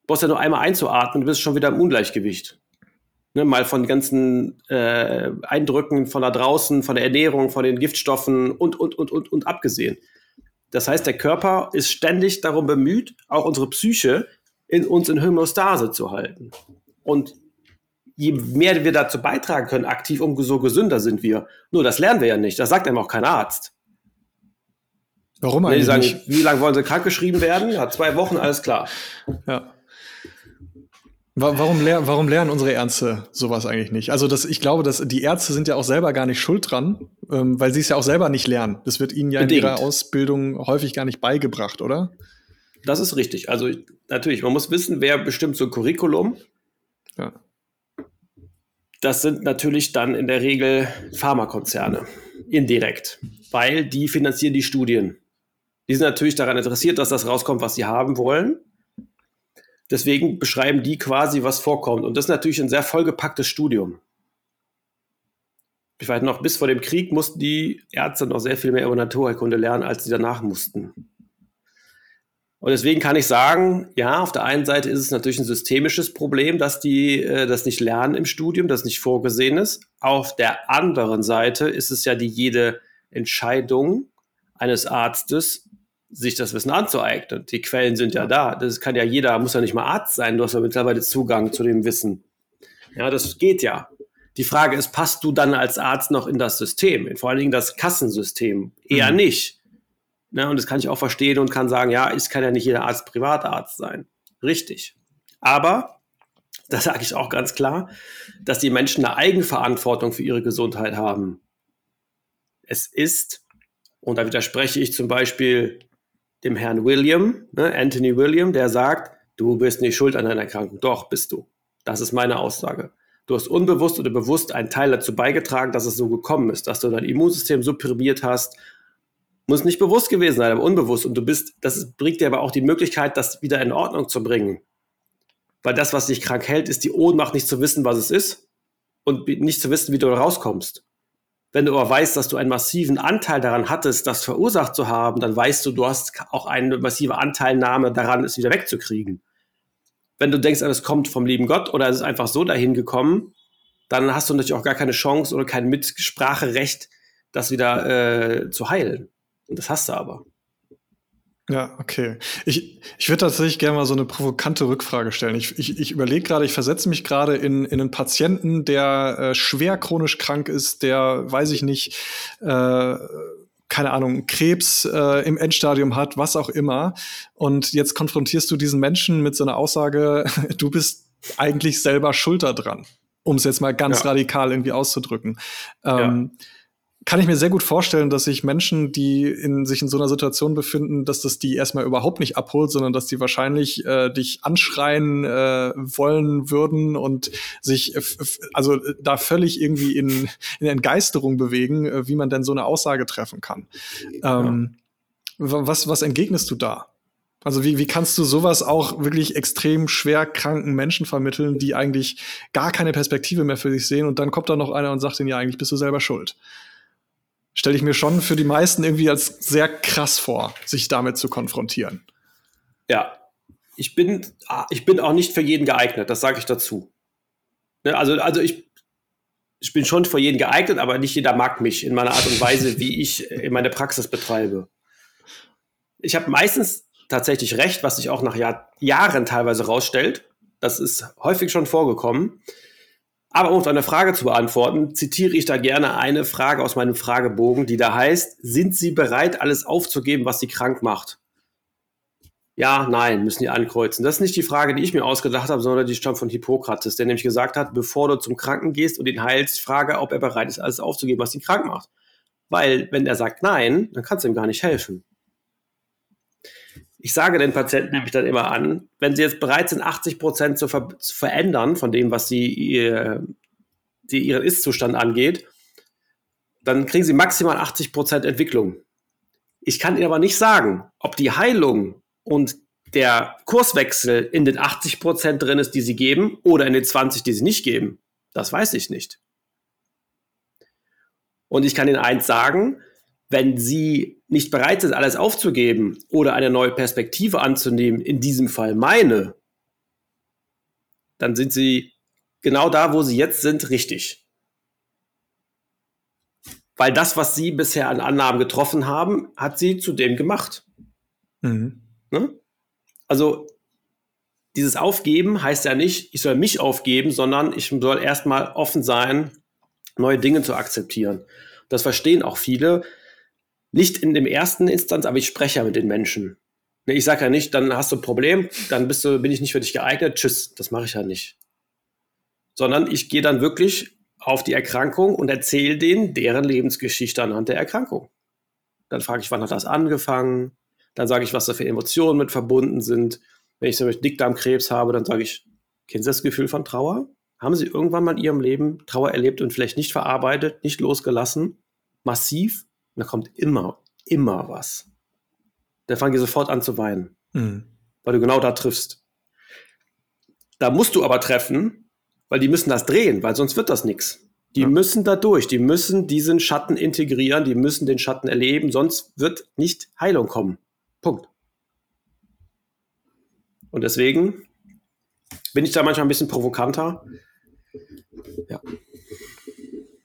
Du brauchst ja nur einmal einzuatmen, du bist schon wieder im Ungleichgewicht ne, mal von ganzen äh, Eindrücken von da draußen, von der Ernährung, von den Giftstoffen und, und, und, und, und abgesehen. Das heißt, der Körper ist ständig darum bemüht, auch unsere Psyche in uns in Homöostase zu halten. Und je mehr wir dazu beitragen können, aktiv, umso gesünder sind wir. Nur das lernen wir ja nicht. Das sagt einem auch kein Arzt. Warum eigentlich? Die sagen, nicht? wie lange wollen sie krankgeschrieben werden? Ja, zwei Wochen, alles klar. Ja. Warum, lehr warum lernen unsere Ärzte sowas eigentlich nicht? Also das, ich glaube, dass die Ärzte sind ja auch selber gar nicht schuld dran, ähm, weil sie es ja auch selber nicht lernen. Das wird ihnen ja Bedingt. in ihrer Ausbildung häufig gar nicht beigebracht, oder? Das ist richtig. Also natürlich, man muss wissen, wer bestimmt so ein Curriculum. Ja. Das sind natürlich dann in der Regel Pharmakonzerne, indirekt, weil die finanzieren die Studien. Die sind natürlich daran interessiert, dass das rauskommt, was sie haben wollen. Deswegen beschreiben die quasi, was vorkommt. Und das ist natürlich ein sehr vollgepacktes Studium. ich weiß noch, bis vor dem Krieg mussten die Ärzte noch sehr viel mehr über Naturheilkunde lernen, als sie danach mussten. Und deswegen kann ich sagen, ja, auf der einen Seite ist es natürlich ein systemisches Problem, dass die äh, das nicht lernen im Studium, das nicht vorgesehen ist. Auf der anderen Seite ist es ja die jede Entscheidung eines Arztes, sich das Wissen anzueignen. Die Quellen sind ja da. Das kann ja jeder, muss ja nicht mal Arzt sein. Du hast ja mittlerweile Zugang zu dem Wissen. Ja, das geht ja. Die Frage ist, passt du dann als Arzt noch in das System? Vor allen Dingen das Kassensystem? Eher mhm. nicht. Ne, und das kann ich auch verstehen und kann sagen, ja, es kann ja nicht jeder Arzt Privatarzt sein. Richtig. Aber, da sage ich auch ganz klar, dass die Menschen eine Eigenverantwortung für ihre Gesundheit haben. Es ist, und da widerspreche ich zum Beispiel dem Herrn William, ne, Anthony William, der sagt, du bist nicht schuld an deiner Erkrankung. Doch, bist du. Das ist meine Aussage. Du hast unbewusst oder bewusst einen Teil dazu beigetragen, dass es so gekommen ist, dass du dein Immunsystem supprimiert hast muss nicht bewusst gewesen sein, aber unbewusst. Und du bist, das bringt dir aber auch die Möglichkeit, das wieder in Ordnung zu bringen. Weil das, was dich krank hält, ist die Ohnmacht, nicht zu wissen, was es ist und nicht zu wissen, wie du da rauskommst. Wenn du aber weißt, dass du einen massiven Anteil daran hattest, das verursacht zu haben, dann weißt du, du hast auch eine massive Anteilnahme daran, es wieder wegzukriegen. Wenn du denkst, es kommt vom lieben Gott oder es ist einfach so dahin gekommen, dann hast du natürlich auch gar keine Chance oder kein Mitspracherecht, das wieder äh, zu heilen. Und das hast du aber. Ja, okay. Ich, ich würde tatsächlich gerne mal so eine provokante Rückfrage stellen. Ich, ich, ich überlege gerade, ich versetze mich gerade in, in einen Patienten, der äh, schwer chronisch krank ist, der, weiß ich nicht, äh, keine Ahnung, Krebs äh, im Endstadium hat, was auch immer. Und jetzt konfrontierst du diesen Menschen mit so einer Aussage, <laughs> du bist eigentlich selber schulter dran, um es jetzt mal ganz ja. radikal irgendwie auszudrücken. Ähm, ja kann ich mir sehr gut vorstellen, dass sich Menschen, die in, sich in so einer Situation befinden, dass das die erstmal überhaupt nicht abholt, sondern dass die wahrscheinlich äh, dich anschreien äh, wollen würden und sich also äh, da völlig irgendwie in, in Entgeisterung bewegen, äh, wie man denn so eine Aussage treffen kann. Ähm, was, was entgegnest du da? Also wie, wie kannst du sowas auch wirklich extrem schwer kranken Menschen vermitteln, die eigentlich gar keine Perspektive mehr für sich sehen und dann kommt da noch einer und sagt ihnen, ja, eigentlich bist du selber schuld stelle ich mir schon für die meisten irgendwie als sehr krass vor, sich damit zu konfrontieren. Ja, ich bin, ich bin auch nicht für jeden geeignet, das sage ich dazu. Ne, also, also ich, ich bin schon für jeden geeignet, aber nicht jeder mag mich in meiner Art und Weise, wie <laughs> ich in meine Praxis betreibe. Ich habe meistens tatsächlich recht, was sich auch nach Jahr, Jahren teilweise rausstellt. Das ist häufig schon vorgekommen. Aber um deine Frage zu beantworten, zitiere ich da gerne eine Frage aus meinem Fragebogen, die da heißt, sind Sie bereit, alles aufzugeben, was Sie krank macht? Ja, nein, müssen die ankreuzen. Das ist nicht die Frage, die ich mir ausgedacht habe, sondern die stammt von Hippokrates, der nämlich gesagt hat, bevor du zum Kranken gehst und ihn heilst, frage, ob er bereit ist, alles aufzugeben, was ihn krank macht. Weil, wenn er sagt nein, dann kannst du ihm gar nicht helfen. Ich sage den Patienten nämlich dann immer an, wenn sie jetzt bereit sind, 80 Prozent zu, ver zu, verändern von dem, was sie ihr, die ihren Ist-Zustand angeht, dann kriegen sie maximal 80 Prozent Entwicklung. Ich kann Ihnen aber nicht sagen, ob die Heilung und der Kurswechsel in den 80 Prozent drin ist, die Sie geben, oder in den 20, die Sie nicht geben. Das weiß ich nicht. Und ich kann Ihnen eins sagen, wenn Sie nicht bereit sind, alles aufzugeben oder eine neue Perspektive anzunehmen, in diesem Fall meine, dann sind Sie genau da, wo Sie jetzt sind, richtig. Weil das, was Sie bisher an Annahmen getroffen haben, hat Sie zu dem gemacht. Mhm. Ne? Also dieses Aufgeben heißt ja nicht, ich soll mich aufgeben, sondern ich soll erstmal offen sein, neue Dinge zu akzeptieren. Das verstehen auch viele nicht in dem ersten Instanz, aber ich spreche ja mit den Menschen. Ich sage ja nicht, dann hast du ein Problem, dann bist du, bin ich nicht für dich geeignet, tschüss, das mache ich ja nicht. Sondern ich gehe dann wirklich auf die Erkrankung und erzähle denen deren Lebensgeschichte anhand der Erkrankung. Dann frage ich, wann hat das angefangen? Dann sage ich, was da für Emotionen mit verbunden sind. Wenn ich zum Beispiel Dickdarmkrebs habe, dann sage ich, kennen Sie das Gefühl von Trauer? Haben Sie irgendwann mal in Ihrem Leben Trauer erlebt und vielleicht nicht verarbeitet, nicht losgelassen? Massiv? Und da kommt immer, immer was. Da fangen die sofort an zu weinen, mhm. weil du genau da triffst. Da musst du aber treffen, weil die müssen das drehen, weil sonst wird das nichts. Die ja. müssen da durch, die müssen diesen Schatten integrieren, die müssen den Schatten erleben, sonst wird nicht Heilung kommen. Punkt. Und deswegen bin ich da manchmal ein bisschen provokanter. Ja.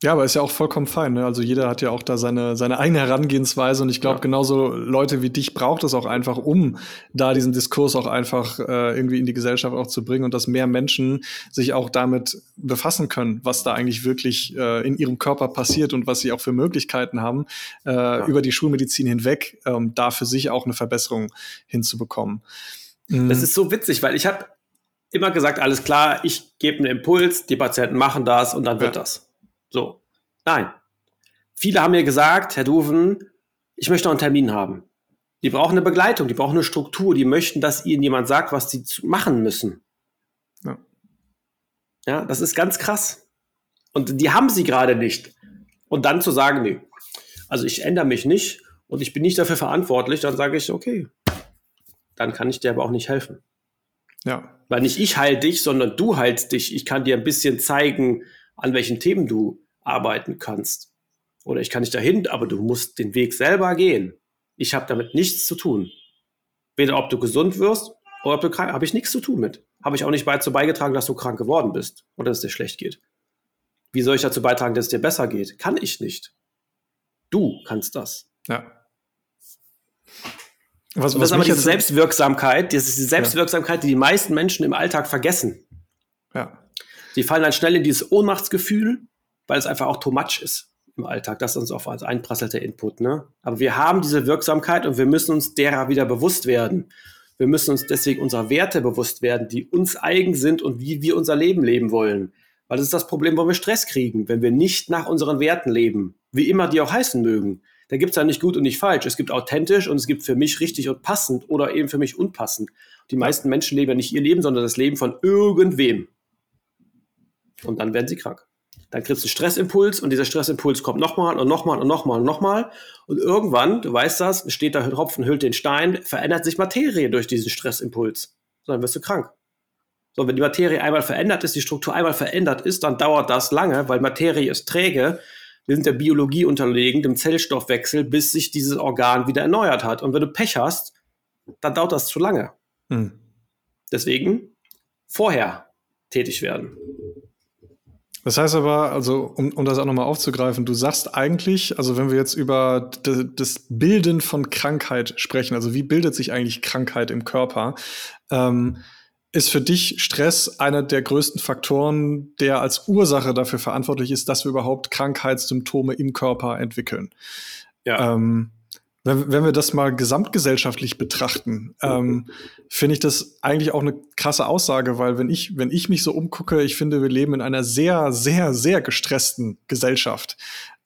Ja, aber ist ja auch vollkommen fein. Ne? Also jeder hat ja auch da seine, seine eigene Herangehensweise und ich glaube, ja. genauso Leute wie dich braucht es auch einfach, um da diesen Diskurs auch einfach äh, irgendwie in die Gesellschaft auch zu bringen und dass mehr Menschen sich auch damit befassen können, was da eigentlich wirklich äh, in ihrem Körper passiert und was sie auch für Möglichkeiten haben, äh, ja. über die Schulmedizin hinweg ähm, da für sich auch eine Verbesserung hinzubekommen. Das mhm. ist so witzig, weil ich habe immer gesagt, alles klar, ich gebe einen Impuls, die Patienten machen das und dann wird ja. das. So. Nein. Viele haben mir gesagt, Herr Duven, ich möchte noch einen Termin haben. Die brauchen eine Begleitung, die brauchen eine Struktur, die möchten, dass ihnen jemand sagt, was sie machen müssen. Ja. ja, das ist ganz krass. Und die haben sie gerade nicht. Und dann zu sagen, nee, also ich ändere mich nicht und ich bin nicht dafür verantwortlich, dann sage ich, okay, dann kann ich dir aber auch nicht helfen. Ja. Weil nicht ich heil dich, sondern du heilst dich. Ich kann dir ein bisschen zeigen, an welchen Themen du arbeiten kannst. Oder ich kann nicht dahin, aber du musst den Weg selber gehen. Ich habe damit nichts zu tun. Weder ob du gesund wirst oder ob du krank, habe ich nichts zu tun mit. Habe ich auch nicht dazu beigetragen, dass du krank geworden bist oder dass es dir schlecht geht. Wie soll ich dazu beitragen, dass es dir besser geht? Kann ich nicht. Du kannst das. Ja. Was, was das ist aber diese Selbstwirksamkeit, das ist die Selbstwirksamkeit, ja. die die meisten Menschen im Alltag vergessen. Ja. Sie fallen dann schnell in dieses Ohnmachtsgefühl, weil es einfach auch too much ist im Alltag. Das ist uns auch als einprasselter Input. Ne? Aber wir haben diese Wirksamkeit und wir müssen uns derer wieder bewusst werden. Wir müssen uns deswegen unserer Werte bewusst werden, die uns eigen sind und wie wir unser Leben leben wollen. Weil das ist das Problem, wo wir Stress kriegen, wenn wir nicht nach unseren Werten leben, wie immer die auch heißen mögen. Da gibt es ja nicht gut und nicht falsch. Es gibt authentisch und es gibt für mich richtig und passend oder eben für mich unpassend. Die meisten Menschen leben ja nicht ihr Leben, sondern das Leben von irgendwem. Und dann werden sie krank. Dann kriegst du einen Stressimpuls und dieser Stressimpuls kommt nochmal und nochmal und nochmal und nochmal. Und irgendwann, du weißt das, steht da Tropfen, hüllt den Stein, verändert sich Materie durch diesen Stressimpuls. So, dann wirst du krank. So, wenn die Materie einmal verändert ist, die Struktur einmal verändert ist, dann dauert das lange, weil Materie ist träge. Wir sind der Biologie unterlegen, dem Zellstoffwechsel, bis sich dieses Organ wieder erneuert hat. Und wenn du Pech hast, dann dauert das zu lange. Hm. Deswegen vorher tätig werden. Das heißt aber, also um, um das auch nochmal aufzugreifen, du sagst eigentlich, also wenn wir jetzt über das Bilden von Krankheit sprechen, also wie bildet sich eigentlich Krankheit im Körper, ähm, ist für dich Stress einer der größten Faktoren, der als Ursache dafür verantwortlich ist, dass wir überhaupt Krankheitssymptome im Körper entwickeln. Ja. Ähm, wenn, wenn wir das mal gesamtgesellschaftlich betrachten, ähm, finde ich das eigentlich auch eine krasse Aussage, weil wenn ich, wenn ich mich so umgucke, ich finde, wir leben in einer sehr, sehr, sehr gestressten Gesellschaft.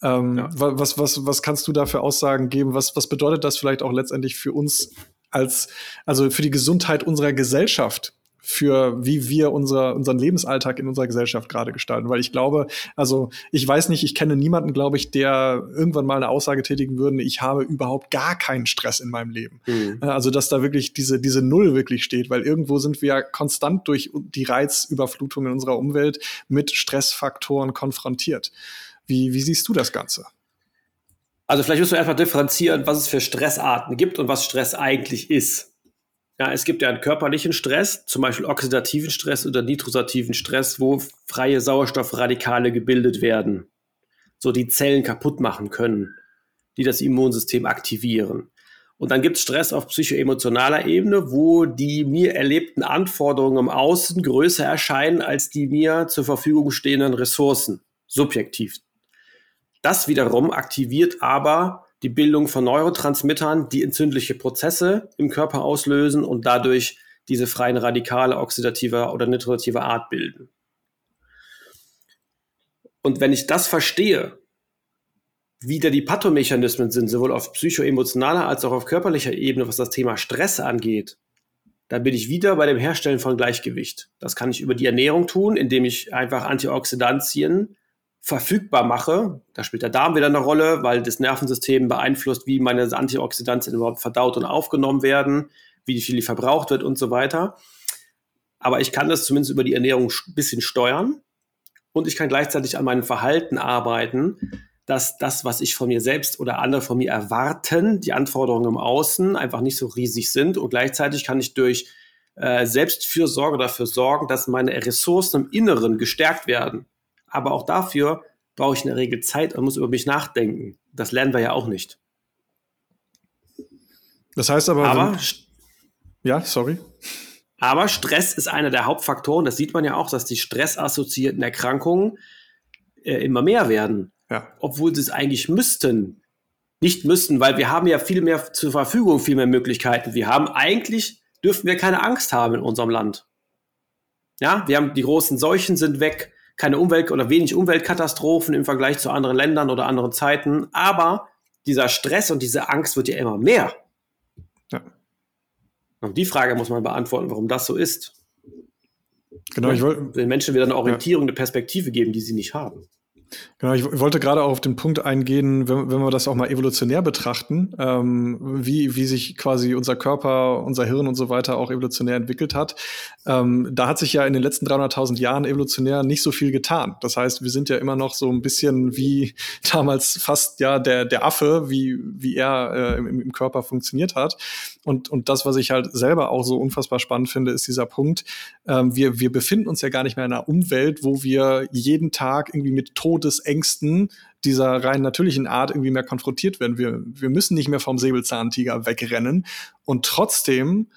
Ähm, ja. was, was, was kannst du da für Aussagen geben? Was, was bedeutet das vielleicht auch letztendlich für uns als, also für die Gesundheit unserer Gesellschaft? Für wie wir unser, unseren Lebensalltag in unserer Gesellschaft gerade gestalten. Weil ich glaube, also ich weiß nicht, ich kenne niemanden, glaube ich, der irgendwann mal eine Aussage tätigen würde, ich habe überhaupt gar keinen Stress in meinem Leben. Mhm. Äh, also dass da wirklich diese, diese Null wirklich steht, weil irgendwo sind wir ja konstant durch die Reizüberflutung in unserer Umwelt mit Stressfaktoren konfrontiert. Wie, wie siehst du das Ganze? Also vielleicht musst du einfach differenzieren, was es für Stressarten gibt und was Stress eigentlich ist. Ja, es gibt ja einen körperlichen Stress, zum Beispiel oxidativen Stress oder nitrosativen Stress, wo freie Sauerstoffradikale gebildet werden, so die Zellen kaputt machen können, die das Immunsystem aktivieren. Und dann gibt es Stress auf psychoemotionaler Ebene, wo die mir erlebten Anforderungen im Außen größer erscheinen als die mir zur Verfügung stehenden Ressourcen, subjektiv. Das wiederum aktiviert aber die Bildung von Neurotransmittern, die entzündliche Prozesse im Körper auslösen und dadurch diese freien Radikale oxidativer oder nitrosativer Art bilden. Und wenn ich das verstehe, wie da die Pathomechanismen sind, sowohl auf psychoemotionaler als auch auf körperlicher Ebene, was das Thema Stress angeht, dann bin ich wieder bei dem Herstellen von Gleichgewicht. Das kann ich über die Ernährung tun, indem ich einfach Antioxidantien verfügbar mache. Da spielt der Darm wieder eine Rolle, weil das Nervensystem beeinflusst, wie meine Antioxidantien überhaupt verdaut und aufgenommen werden, wie viel verbraucht wird und so weiter. Aber ich kann das zumindest über die Ernährung ein bisschen steuern. und ich kann gleichzeitig an meinem Verhalten arbeiten, dass das, was ich von mir selbst oder andere von mir erwarten, die Anforderungen im Außen einfach nicht so riesig sind. Und gleichzeitig kann ich durch äh, Selbstfürsorge dafür sorgen, dass meine Ressourcen im Inneren gestärkt werden. Aber auch dafür brauche ich in der Regel Zeit und muss über mich nachdenken. Das lernen wir ja auch nicht. Das heißt aber. aber wenn, ja, sorry. Aber Stress ist einer der Hauptfaktoren. Das sieht man ja auch, dass die stressassoziierten Erkrankungen äh, immer mehr werden. Ja. Obwohl sie es eigentlich müssten. Nicht müssten, weil wir haben ja viel mehr zur Verfügung, viel mehr Möglichkeiten. Wir haben eigentlich, dürften wir keine Angst haben in unserem Land. Ja, wir haben die großen Seuchen sind weg, keine Umwelt- oder wenig Umweltkatastrophen im Vergleich zu anderen Ländern oder anderen Zeiten. Aber dieser Stress und diese Angst wird ja immer mehr. Ja. Und die Frage muss man beantworten, warum das so ist. Genau, ich wollte den Menschen wieder eine Orientierung, eine Perspektive geben, die sie nicht haben. Genau, ich wollte gerade auf den Punkt eingehen, wenn, wenn wir das auch mal evolutionär betrachten, ähm, wie, wie sich quasi unser Körper, unser Hirn und so weiter auch evolutionär entwickelt hat. Ähm, da hat sich ja in den letzten 300.000 Jahren evolutionär nicht so viel getan. Das heißt, wir sind ja immer noch so ein bisschen wie <laughs> damals fast ja der, der Affe, wie, wie er äh, im, im Körper funktioniert hat. Und, und das, was ich halt selber auch so unfassbar spannend finde, ist dieser Punkt, ähm, wir, wir befinden uns ja gar nicht mehr in einer Umwelt, wo wir jeden Tag irgendwie mit Todesängsten dieser rein natürlichen Art irgendwie mehr konfrontiert werden. Wir, wir müssen nicht mehr vom Säbelzahntiger wegrennen. Und trotzdem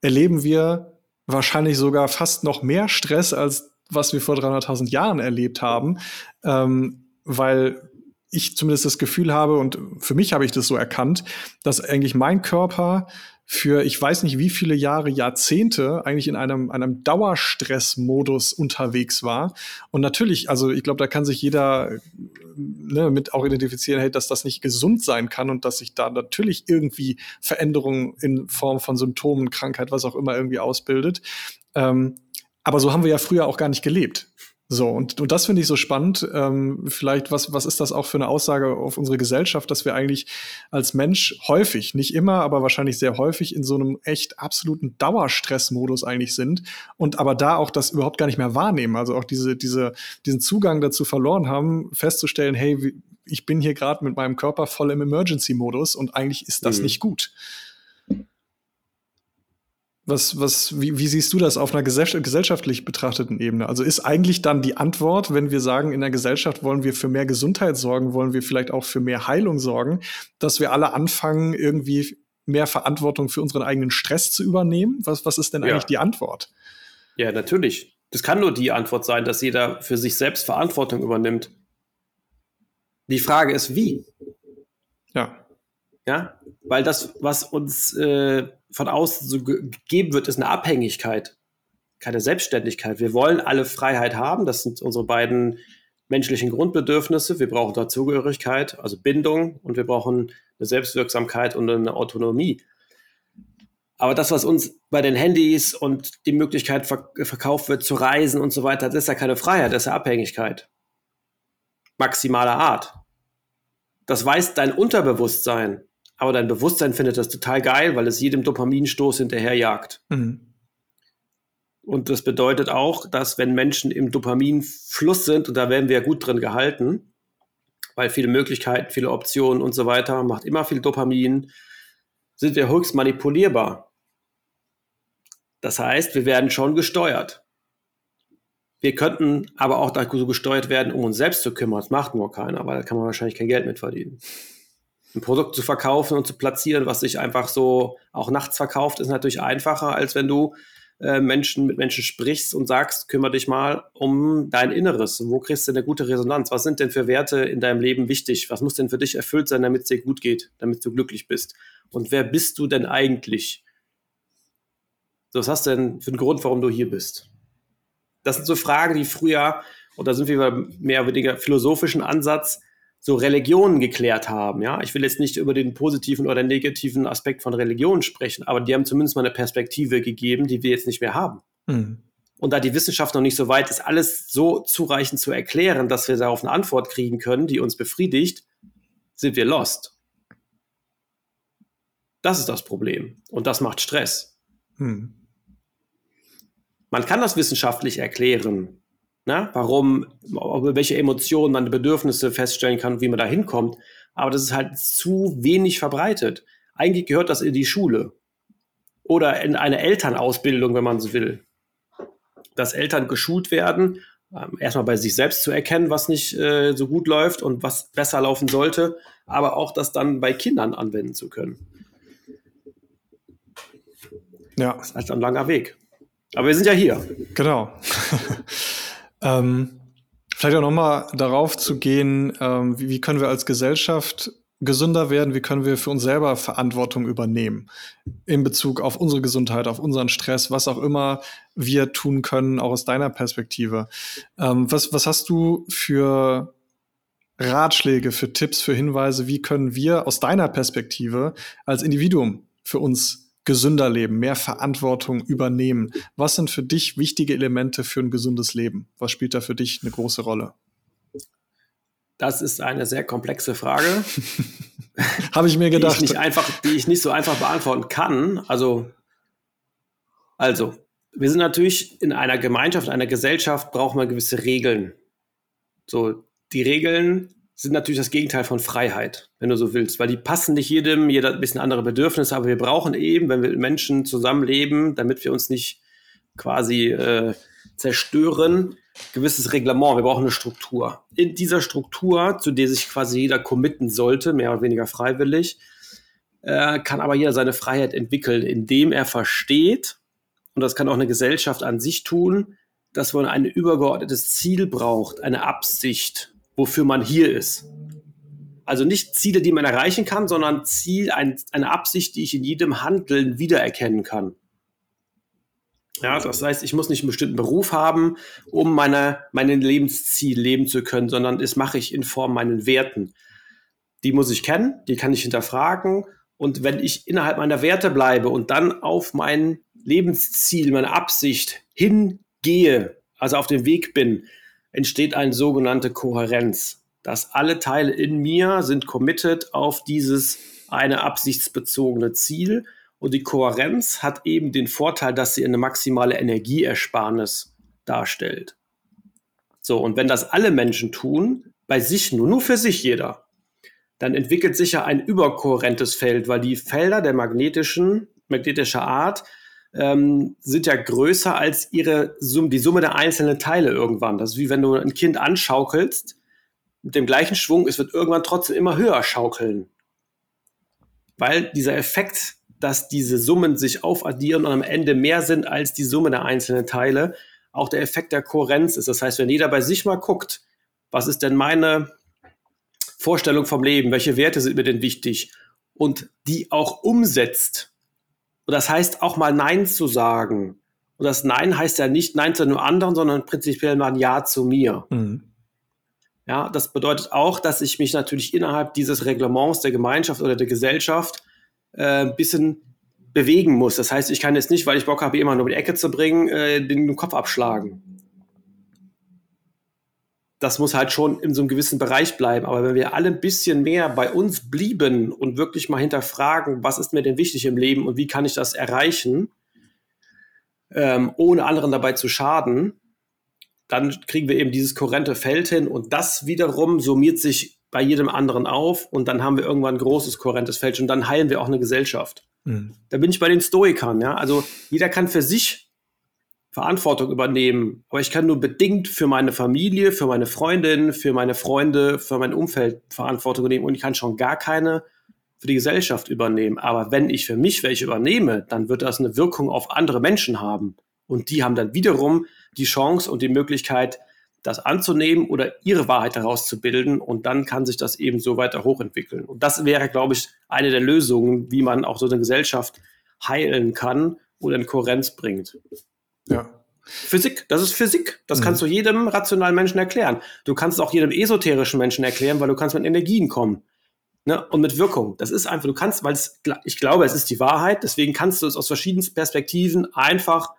erleben wir wahrscheinlich sogar fast noch mehr Stress, als was wir vor 300.000 Jahren erlebt haben, ähm, weil ich zumindest das Gefühl habe, und für mich habe ich das so erkannt, dass eigentlich mein Körper für ich weiß nicht wie viele Jahre, Jahrzehnte eigentlich in einem, einem Dauerstressmodus unterwegs war. Und natürlich, also ich glaube, da kann sich jeder ne, mit auch identifizieren, hey, dass das nicht gesund sein kann und dass sich da natürlich irgendwie Veränderungen in Form von Symptomen, Krankheit, was auch immer irgendwie ausbildet. Ähm, aber so haben wir ja früher auch gar nicht gelebt. So, und, und das finde ich so spannend. Ähm, vielleicht, was, was ist das auch für eine Aussage auf unsere Gesellschaft, dass wir eigentlich als Mensch häufig, nicht immer, aber wahrscheinlich sehr häufig in so einem echt absoluten Dauerstressmodus eigentlich sind und aber da auch das überhaupt gar nicht mehr wahrnehmen. Also auch diese, diese, diesen Zugang dazu verloren haben, festzustellen, hey, ich bin hier gerade mit meinem Körper voll im Emergency-Modus und eigentlich ist das mhm. nicht gut. Was, was, wie, wie siehst du das auf einer gesellschaftlich betrachteten Ebene? Also ist eigentlich dann die Antwort, wenn wir sagen, in der Gesellschaft wollen wir für mehr Gesundheit sorgen, wollen wir vielleicht auch für mehr Heilung sorgen, dass wir alle anfangen, irgendwie mehr Verantwortung für unseren eigenen Stress zu übernehmen? Was, was ist denn ja. eigentlich die Antwort? Ja, natürlich. Das kann nur die Antwort sein, dass jeder für sich selbst Verantwortung übernimmt. Die Frage ist, wie? Ja. Ja, weil das, was uns äh, von außen so gegeben wird, ist eine Abhängigkeit, keine Selbstständigkeit. Wir wollen alle Freiheit haben. Das sind unsere beiden menschlichen Grundbedürfnisse. Wir brauchen Dazugehörigkeit, also Bindung, und wir brauchen eine Selbstwirksamkeit und eine Autonomie. Aber das, was uns bei den Handys und die Möglichkeit verkauft wird, zu reisen und so weiter, das ist ja keine Freiheit, das ist ja Abhängigkeit. Maximaler Art. Das weiß dein Unterbewusstsein aber dein Bewusstsein findet das total geil, weil es jedem Dopaminstoß hinterherjagt. Mhm. Und das bedeutet auch, dass wenn Menschen im Dopaminfluss sind, und da werden wir ja gut drin gehalten, weil viele Möglichkeiten, viele Optionen und so weiter, macht immer viel Dopamin, sind wir höchst manipulierbar. Das heißt, wir werden schon gesteuert. Wir könnten aber auch dazu gesteuert werden, um uns selbst zu kümmern. Das macht nur keiner, weil da kann man wahrscheinlich kein Geld mit verdienen ein Produkt zu verkaufen und zu platzieren, was sich einfach so auch nachts verkauft, ist natürlich einfacher, als wenn du äh, Menschen mit Menschen sprichst und sagst, kümmere dich mal um dein Inneres. Wo kriegst du eine gute Resonanz? Was sind denn für Werte in deinem Leben wichtig? Was muss denn für dich erfüllt sein, damit es dir gut geht, damit du glücklich bist? Und wer bist du denn eigentlich? Was hast du denn für einen Grund, warum du hier bist? Das sind so Fragen, die früher, oder sind wir mehr oder weniger philosophischen Ansatz, so Religionen geklärt haben. Ja, ich will jetzt nicht über den positiven oder negativen Aspekt von Religion sprechen, aber die haben zumindest mal eine Perspektive gegeben, die wir jetzt nicht mehr haben. Mhm. Und da die Wissenschaft noch nicht so weit ist, alles so zureichend zu erklären, dass wir darauf eine Antwort kriegen können, die uns befriedigt, sind wir lost. Das ist das Problem. Und das macht Stress. Mhm. Man kann das wissenschaftlich erklären, ne? warum, welche Emotionen man Bedürfnisse feststellen kann, wie man da hinkommt. Aber das ist halt zu wenig verbreitet. Eigentlich gehört das in die Schule oder in eine Elternausbildung, wenn man so will. Dass Eltern geschult werden, ähm, erstmal bei sich selbst zu erkennen, was nicht äh, so gut läuft und was besser laufen sollte, aber auch das dann bei Kindern anwenden zu können. Ja. Das ist halt ein langer Weg. Aber wir sind ja hier. Genau. <laughs> ähm, vielleicht auch nochmal darauf zu gehen, ähm, wie, wie können wir als Gesellschaft gesünder werden, wie können wir für uns selber Verantwortung übernehmen in Bezug auf unsere Gesundheit, auf unseren Stress, was auch immer wir tun können, auch aus deiner Perspektive. Ähm, was, was hast du für Ratschläge, für Tipps, für Hinweise, wie können wir aus deiner Perspektive als Individuum für uns gesünder leben, mehr Verantwortung übernehmen? Was sind für dich wichtige Elemente für ein gesundes Leben? Was spielt da für dich eine große Rolle? Das ist eine sehr komplexe Frage. <laughs> Habe ich mir gedacht. Die ich, nicht einfach, die ich nicht so einfach beantworten kann. Also, also, wir sind natürlich in einer Gemeinschaft, einer Gesellschaft, brauchen wir gewisse Regeln. So, die Regeln sind natürlich das Gegenteil von Freiheit, wenn du so willst, weil die passen nicht jedem, jeder hat ein bisschen andere Bedürfnisse, aber wir brauchen eben, wenn wir mit Menschen zusammenleben, damit wir uns nicht quasi äh, zerstören, gewisses Reglement, wir brauchen eine Struktur. In dieser Struktur, zu der sich quasi jeder committen sollte, mehr oder weniger freiwillig, äh, kann aber jeder seine Freiheit entwickeln, indem er versteht, und das kann auch eine Gesellschaft an sich tun, dass man ein übergeordnetes Ziel braucht, eine Absicht, wofür man hier ist. Also nicht Ziele, die man erreichen kann, sondern Ziel, ein, eine Absicht, die ich in jedem Handeln wiedererkennen kann. Ja, das heißt, ich muss nicht einen bestimmten Beruf haben, um meine, mein Lebensziel leben zu können, sondern das mache ich in Form meinen Werten. Die muss ich kennen, die kann ich hinterfragen. Und wenn ich innerhalb meiner Werte bleibe und dann auf mein Lebensziel, meine Absicht hingehe, also auf dem Weg bin, entsteht eine sogenannte Kohärenz. Dass alle Teile in mir sind committed auf dieses eine absichtsbezogene Ziel und die Kohärenz hat eben den Vorteil, dass sie eine maximale Energieersparnis darstellt. So, und wenn das alle Menschen tun, bei sich nur, nur für sich jeder, dann entwickelt sich ja ein überkohärentes Feld, weil die Felder der magnetischen, magnetischer Art ähm, sind ja größer als ihre Summe, die Summe der einzelnen Teile irgendwann. Das ist wie wenn du ein Kind anschaukelst mit dem gleichen Schwung, es wird irgendwann trotzdem immer höher schaukeln. Weil dieser Effekt dass diese Summen sich aufaddieren und am Ende mehr sind als die Summe der einzelnen Teile, auch der Effekt der Kohärenz ist. Das heißt, wenn jeder bei sich mal guckt, was ist denn meine Vorstellung vom Leben, welche Werte sind mir denn wichtig und die auch umsetzt. Und das heißt auch mal Nein zu sagen. Und das Nein heißt ja nicht Nein zu einem anderen, sondern prinzipiell mal ein Ja zu mir. Mhm. Ja, das bedeutet auch, dass ich mich natürlich innerhalb dieses Reglements der Gemeinschaft oder der Gesellschaft äh, ein bisschen bewegen muss. Das heißt, ich kann jetzt nicht, weil ich Bock habe, jemanden um die Ecke zu bringen, äh, den Kopf abschlagen. Das muss halt schon in so einem gewissen Bereich bleiben. Aber wenn wir alle ein bisschen mehr bei uns blieben und wirklich mal hinterfragen, was ist mir denn wichtig im Leben und wie kann ich das erreichen, ähm, ohne anderen dabei zu schaden, dann kriegen wir eben dieses kohärente Feld hin und das wiederum summiert sich bei jedem anderen auf und dann haben wir irgendwann ein großes kohärentes Feld und dann heilen wir auch eine Gesellschaft. Mhm. Da bin ich bei den Stoikern, ja. Also jeder kann für sich Verantwortung übernehmen, aber ich kann nur bedingt für meine Familie, für meine Freundin, für meine Freunde, für mein Umfeld Verantwortung übernehmen und ich kann schon gar keine für die Gesellschaft übernehmen. Aber wenn ich für mich welche übernehme, dann wird das eine Wirkung auf andere Menschen haben. Und die haben dann wiederum die Chance und die Möglichkeit, das anzunehmen oder ihre Wahrheit herauszubilden und dann kann sich das eben so weiter hochentwickeln. Und das wäre, glaube ich, eine der Lösungen, wie man auch so eine Gesellschaft heilen kann oder in Kohärenz bringt. Ja. Physik, das ist Physik. Das mhm. kannst du jedem rationalen Menschen erklären. Du kannst es auch jedem esoterischen Menschen erklären, weil du kannst mit Energien kommen. Ne? Und mit Wirkung. Das ist einfach, du kannst, weil es, ich glaube, es ist die Wahrheit, deswegen kannst du es aus verschiedenen Perspektiven einfach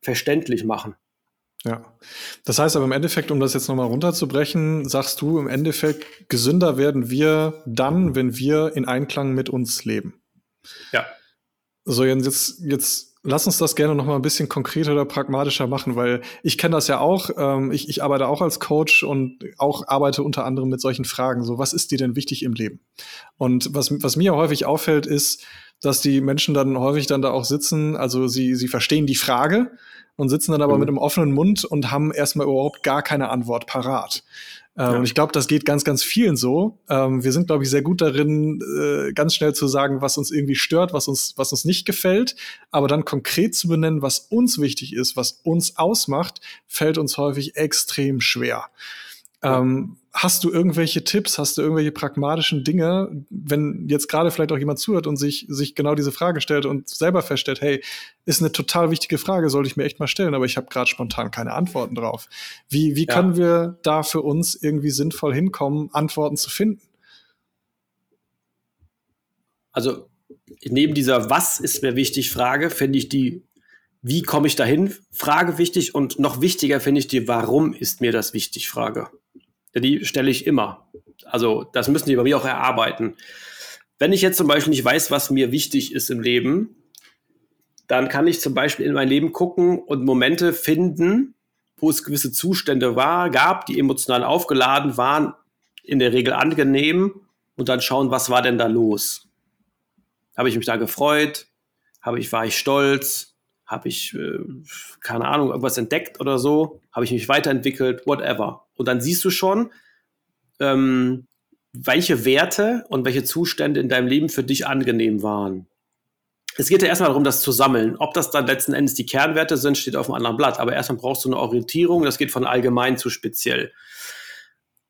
verständlich machen. Ja. Das heißt aber im Endeffekt, um das jetzt nochmal runterzubrechen, sagst du im Endeffekt, gesünder werden wir dann, wenn wir in Einklang mit uns leben. Ja. So, jetzt, jetzt lass uns das gerne noch mal ein bisschen konkreter oder pragmatischer machen, weil ich kenne das ja auch. Ähm, ich, ich arbeite auch als Coach und auch arbeite unter anderem mit solchen Fragen. So, was ist dir denn wichtig im Leben? Und was, was mir häufig auffällt, ist, dass die Menschen dann häufig dann da auch sitzen, also sie, sie verstehen die Frage und sitzen dann aber mhm. mit einem offenen Mund und haben erstmal überhaupt gar keine Antwort parat. Ähm, ja. Und ich glaube, das geht ganz, ganz vielen so. Ähm, wir sind, glaube ich, sehr gut darin, äh, ganz schnell zu sagen, was uns irgendwie stört, was uns, was uns nicht gefällt. Aber dann konkret zu benennen, was uns wichtig ist, was uns ausmacht, fällt uns häufig extrem schwer. Ähm, hast du irgendwelche Tipps, hast du irgendwelche pragmatischen Dinge, wenn jetzt gerade vielleicht auch jemand zuhört und sich, sich genau diese Frage stellt und selber feststellt, hey, ist eine total wichtige Frage, sollte ich mir echt mal stellen, aber ich habe gerade spontan keine Antworten drauf. Wie, wie ja. können wir da für uns irgendwie sinnvoll hinkommen, Antworten zu finden? Also neben dieser Was ist mir wichtig Frage, finde ich die Wie komme ich dahin Frage wichtig und noch wichtiger finde ich die Warum ist mir das wichtig Frage die stelle ich immer. Also das müssen die bei mir auch erarbeiten. Wenn ich jetzt zum Beispiel nicht weiß, was mir wichtig ist im Leben, dann kann ich zum Beispiel in mein Leben gucken und Momente finden, wo es gewisse Zustände war, gab, die emotional aufgeladen waren, in der Regel angenehm und dann schauen, was war denn da los? Habe ich mich da gefreut? Habe ich, war ich stolz? Habe ich, äh, keine Ahnung, irgendwas entdeckt oder so? Habe ich mich weiterentwickelt? Whatever. Und dann siehst du schon, ähm, welche Werte und welche Zustände in deinem Leben für dich angenehm waren. Es geht ja erstmal darum, das zu sammeln. Ob das dann letzten Endes die Kernwerte sind, steht auf einem anderen Blatt. Aber erstmal brauchst du eine Orientierung. Das geht von allgemein zu speziell.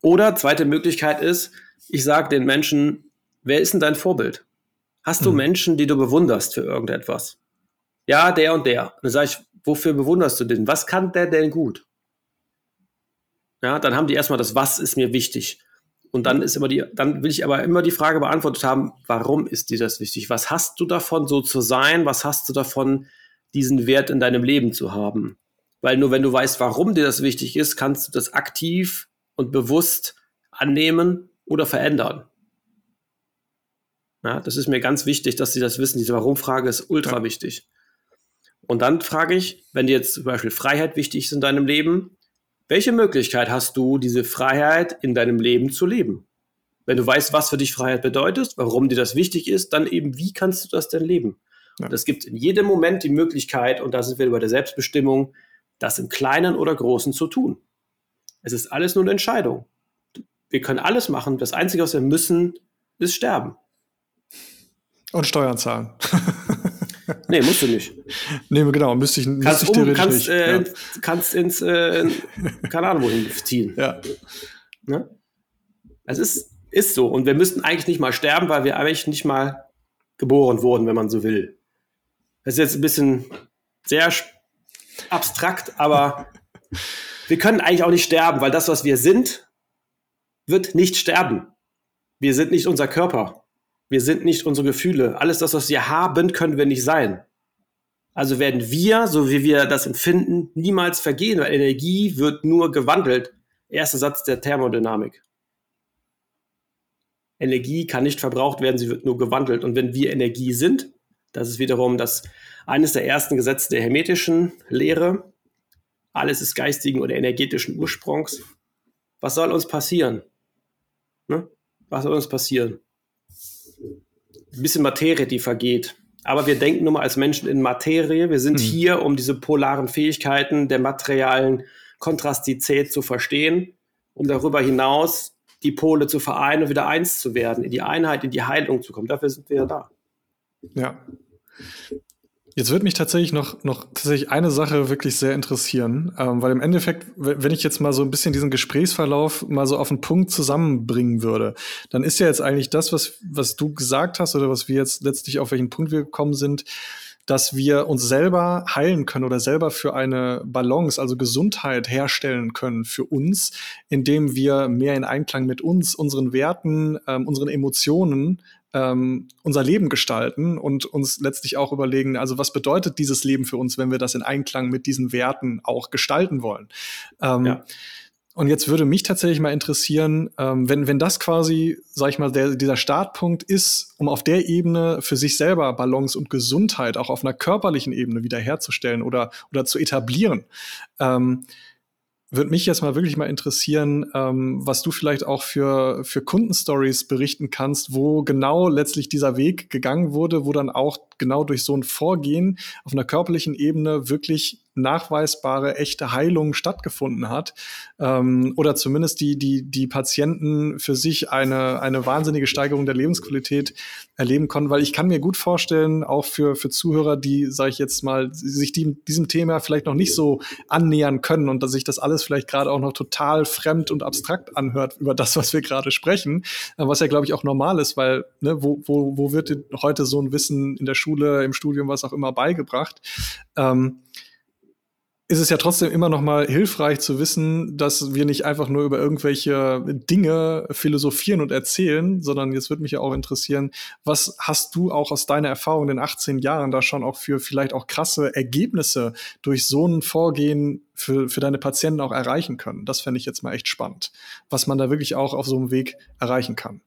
Oder zweite Möglichkeit ist, ich sage den Menschen, wer ist denn dein Vorbild? Hast du mhm. Menschen, die du bewunderst für irgendetwas? Ja, der und der. dann sage ich, wofür bewunderst du den? Was kann der denn gut? Ja, dann haben die erstmal das, was ist mir wichtig. Und dann ist immer die, dann will ich aber immer die Frage beantwortet haben, warum ist dir das wichtig? Was hast du davon, so zu sein? Was hast du davon, diesen Wert in deinem Leben zu haben? Weil nur wenn du weißt, warum dir das wichtig ist, kannst du das aktiv und bewusst annehmen oder verändern. Ja, das ist mir ganz wichtig, dass sie das wissen. Diese Warum-Frage ist ultra wichtig. Und dann frage ich, wenn dir jetzt zum Beispiel Freiheit wichtig ist in deinem Leben, welche Möglichkeit hast du, diese Freiheit in deinem Leben zu leben? Wenn du weißt, was für dich Freiheit bedeutet, warum dir das wichtig ist, dann eben, wie kannst du das denn leben? Ja. Und es gibt in jedem Moment die Möglichkeit, und da sind wir bei der Selbstbestimmung, das im Kleinen oder Großen zu tun. Es ist alles nur eine Entscheidung. Wir können alles machen. Das Einzige, was wir müssen, ist sterben. Und Steuern zahlen. <laughs> Nee, musst du nicht. Nee, genau, müsste ich, kannst müsste ich um, kannst, nicht. Äh, ja. kannst ins, äh, keine Ahnung wohin ziehen. Ja. Ne? Es ist, ist so. Und wir müssten eigentlich nicht mal sterben, weil wir eigentlich nicht mal geboren wurden, wenn man so will. Das ist jetzt ein bisschen sehr abstrakt, aber <laughs> wir können eigentlich auch nicht sterben, weil das, was wir sind, wird nicht sterben. Wir sind nicht unser Körper. Wir sind nicht unsere Gefühle. Alles das, was wir haben, können wir nicht sein. Also werden wir, so wie wir das empfinden, niemals vergehen, weil Energie wird nur gewandelt. Erster Satz der Thermodynamik. Energie kann nicht verbraucht werden, sie wird nur gewandelt. Und wenn wir Energie sind, das ist wiederum das eines der ersten Gesetze der hermetischen Lehre. Alles ist geistigen oder energetischen Ursprungs. Was soll uns passieren? Ne? Was soll uns passieren? Ein bisschen Materie, die vergeht. Aber wir denken nur mal als Menschen in Materie. Wir sind mhm. hier, um diese polaren Fähigkeiten der materialen Kontrastizität zu verstehen, um darüber hinaus die Pole zu vereinen und wieder eins zu werden, in die Einheit, in die Heilung zu kommen. Dafür sind wir ja da. Ja. Jetzt würde mich tatsächlich noch, noch tatsächlich eine Sache wirklich sehr interessieren, ähm, weil im Endeffekt, wenn ich jetzt mal so ein bisschen diesen Gesprächsverlauf mal so auf den Punkt zusammenbringen würde, dann ist ja jetzt eigentlich das, was, was du gesagt hast oder was wir jetzt letztlich auf welchen Punkt wir gekommen sind, dass wir uns selber heilen können oder selber für eine Balance, also Gesundheit herstellen können für uns, indem wir mehr in Einklang mit uns, unseren Werten, ähm, unseren Emotionen ähm, unser Leben gestalten und uns letztlich auch überlegen, also was bedeutet dieses Leben für uns, wenn wir das in Einklang mit diesen Werten auch gestalten wollen. Ähm, ja. Und jetzt würde mich tatsächlich mal interessieren, ähm, wenn, wenn das quasi, sag ich mal, der, dieser Startpunkt ist, um auf der Ebene für sich selber Balance und Gesundheit auch auf einer körperlichen Ebene wiederherzustellen oder, oder zu etablieren. Ähm, würde mich jetzt mal wirklich mal interessieren, ähm, was du vielleicht auch für, für Kundenstories berichten kannst, wo genau letztlich dieser Weg gegangen wurde, wo dann auch genau durch so ein Vorgehen auf einer körperlichen Ebene wirklich nachweisbare echte Heilung stattgefunden hat ähm, oder zumindest die, die, die Patienten für sich eine, eine wahnsinnige Steigerung der Lebensqualität erleben konnten, weil ich kann mir gut vorstellen, auch für, für Zuhörer, die, sage ich jetzt mal, sich die, diesem Thema vielleicht noch nicht so annähern können und dass sich das alles vielleicht gerade auch noch total fremd und abstrakt anhört über das, was wir gerade sprechen, äh, was ja, glaube ich, auch normal ist, weil ne, wo, wo, wo wird heute so ein Wissen in der Schule, im Studium, was auch immer beigebracht? Ähm, ist es ja trotzdem immer noch mal hilfreich zu wissen, dass wir nicht einfach nur über irgendwelche Dinge philosophieren und erzählen, sondern jetzt würde mich ja auch interessieren, was hast du auch aus deiner Erfahrung in den 18 Jahren da schon auch für vielleicht auch krasse Ergebnisse durch so ein Vorgehen für, für deine Patienten auch erreichen können? Das fände ich jetzt mal echt spannend, was man da wirklich auch auf so einem Weg erreichen kann.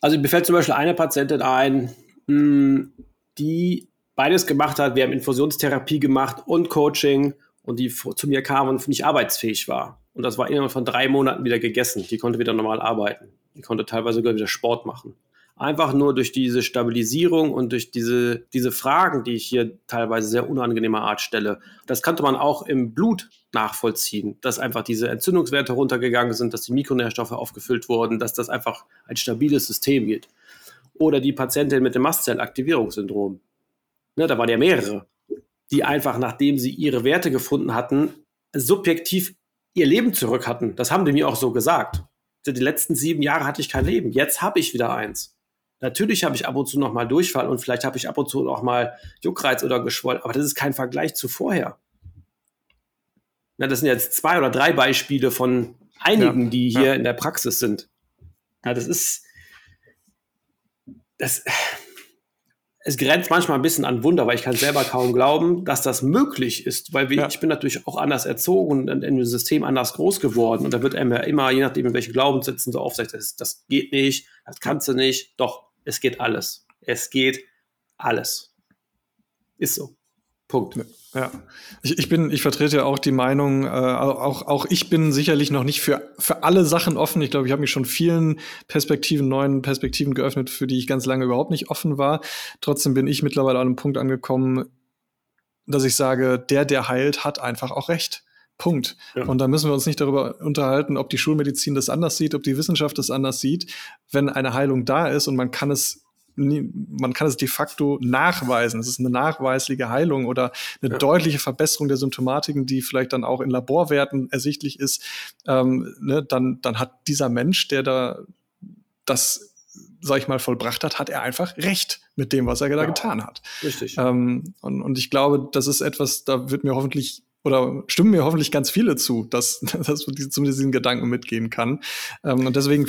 Also mir fällt zum Beispiel eine Patientin ein, hm, die beides gemacht hat. Wir haben Infusionstherapie gemacht und Coaching und die zu mir kam und nicht arbeitsfähig war. Und das war innerhalb von drei Monaten wieder gegessen. Die konnte wieder normal arbeiten. Die konnte teilweise sogar wieder Sport machen. Einfach nur durch diese Stabilisierung und durch diese, diese Fragen, die ich hier teilweise sehr unangenehmer Art stelle. Das konnte man auch im Blut nachvollziehen, dass einfach diese Entzündungswerte runtergegangen sind, dass die Mikronährstoffe aufgefüllt wurden, dass das einfach ein stabiles System geht. Oder die Patientin mit dem Mastzellaktivierungssyndrom ne, da waren ja mehrere, die einfach, nachdem sie ihre Werte gefunden hatten, subjektiv ihr Leben zurück hatten. Das haben die mir auch so gesagt. Die letzten sieben Jahre hatte ich kein Leben. Jetzt habe ich wieder eins. Natürlich habe ich ab und zu noch mal Durchfall und vielleicht habe ich ab und zu noch mal Juckreiz oder Geschwoll, aber das ist kein Vergleich zu vorher. Na, das sind jetzt zwei oder drei Beispiele von einigen, ja, die hier ja. in der Praxis sind. Ja, das ist, das, es grenzt manchmal ein bisschen an Wunder, weil ich kann selber kaum glauben, dass das möglich ist, weil wir, ja. ich bin natürlich auch anders erzogen und in dem System anders groß geworden und da wird einem ja immer, je nachdem, in welche Glaubenssätzen so aufsagt, das, das geht nicht, das kannst du nicht, doch, es geht alles. Es geht alles. Ist so. Punkt. Ja, ich, ich bin, ich vertrete ja auch die Meinung, äh, auch, auch ich bin sicherlich noch nicht für, für alle Sachen offen. Ich glaube, ich habe mich schon vielen Perspektiven, neuen Perspektiven geöffnet, für die ich ganz lange überhaupt nicht offen war. Trotzdem bin ich mittlerweile an einem Punkt angekommen, dass ich sage, der, der heilt, hat einfach auch recht. Punkt. Ja. Und da müssen wir uns nicht darüber unterhalten, ob die Schulmedizin das anders sieht, ob die Wissenschaft das anders sieht. Wenn eine Heilung da ist und man kann es man kann es de facto nachweisen. Es ist eine nachweisliche Heilung oder eine ja. deutliche Verbesserung der Symptomatiken, die vielleicht dann auch in Laborwerten ersichtlich ist. Ähm, ne, dann, dann hat dieser Mensch, der da das sag ich mal, vollbracht hat, hat er einfach recht mit dem, was er da ja, getan hat. Richtig. Ähm, und, und ich glaube, das ist etwas, da wird mir hoffentlich oder stimmen mir hoffentlich ganz viele zu, dass, <laughs> dass man zumindest diesen Gedanken mitgehen kann. Ähm, und deswegen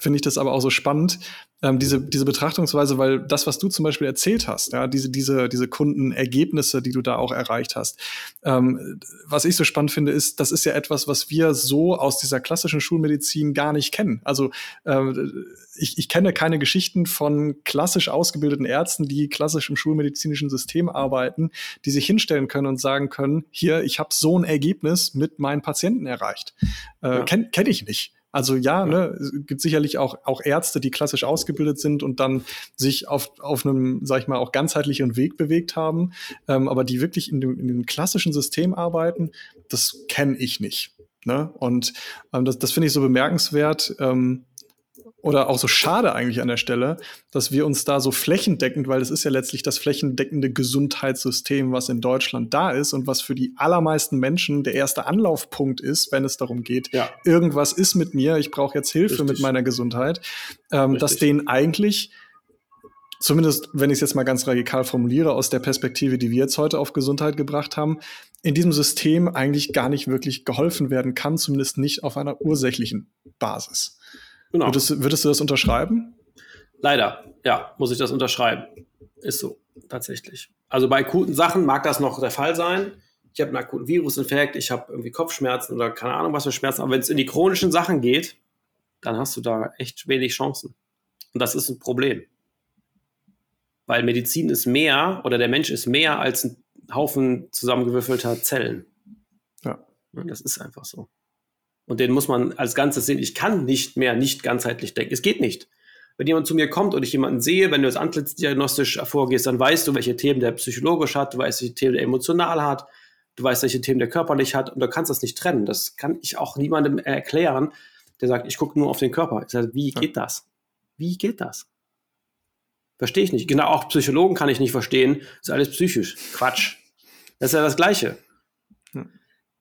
finde ich das aber auch so spannend, ähm, diese, diese Betrachtungsweise, weil das, was du zum Beispiel erzählt hast, ja, diese, diese, diese Kundenergebnisse, die du da auch erreicht hast, ähm, was ich so spannend finde, ist, das ist ja etwas, was wir so aus dieser klassischen Schulmedizin gar nicht kennen. Also äh, ich, ich kenne keine Geschichten von klassisch ausgebildeten Ärzten, die klassisch im schulmedizinischen System arbeiten, die sich hinstellen können und sagen können, hier, ich habe so ein Ergebnis mit meinen Patienten erreicht. Äh, ja. Kenne kenn ich nicht. Also ja, ne, es gibt sicherlich auch, auch Ärzte, die klassisch ausgebildet sind und dann sich auf, auf einem, sag ich mal, auch ganzheitlichen Weg bewegt haben, ähm, aber die wirklich in dem, in dem klassischen System arbeiten, das kenne ich nicht. Ne? Und ähm, das, das finde ich so bemerkenswert. Ähm, oder auch so schade eigentlich an der Stelle, dass wir uns da so flächendeckend, weil es ist ja letztlich das flächendeckende Gesundheitssystem, was in Deutschland da ist und was für die allermeisten Menschen der erste Anlaufpunkt ist, wenn es darum geht, ja. irgendwas ist mit mir, ich brauche jetzt Hilfe Richtig. mit meiner Gesundheit, ähm, dass denen eigentlich zumindest wenn ich es jetzt mal ganz radikal formuliere, aus der Perspektive, die wir jetzt heute auf Gesundheit gebracht haben, in diesem System eigentlich gar nicht wirklich geholfen werden kann, zumindest nicht auf einer ursächlichen Basis. Genau. Würdest, würdest du das unterschreiben? Leider, ja, muss ich das unterschreiben. Ist so, tatsächlich. Also bei guten Sachen mag das noch der Fall sein. Ich ich habe einen akuten Virusinfekt, ich habe irgendwie Kopfschmerzen oder keine Ahnung was für Schmerzen. Aber wenn es in die chronischen Sachen geht, dann hast du da echt wenig Chancen. Und das ist ein Problem. Weil Medizin ist mehr oder der Mensch ist mehr als ein Haufen zusammengewürfelter Zellen. Ja. Das ist einfach so. Und den muss man als Ganzes sehen. Ich kann nicht mehr nicht ganzheitlich denken. Es geht nicht. Wenn jemand zu mir kommt und ich jemanden sehe, wenn du das Antlitzdiagnostisch vorgehst, dann weißt du, welche Themen der psychologisch hat, du weißt, welche Themen der emotional hat, du weißt, welche Themen der körperlich hat und du kannst das nicht trennen. Das kann ich auch niemandem erklären, der sagt, ich gucke nur auf den Körper. Ich sage, wie geht das? Wie geht das? Verstehe ich nicht. Genau, auch Psychologen kann ich nicht verstehen. Das ist alles psychisch. Quatsch. Das ist ja das Gleiche.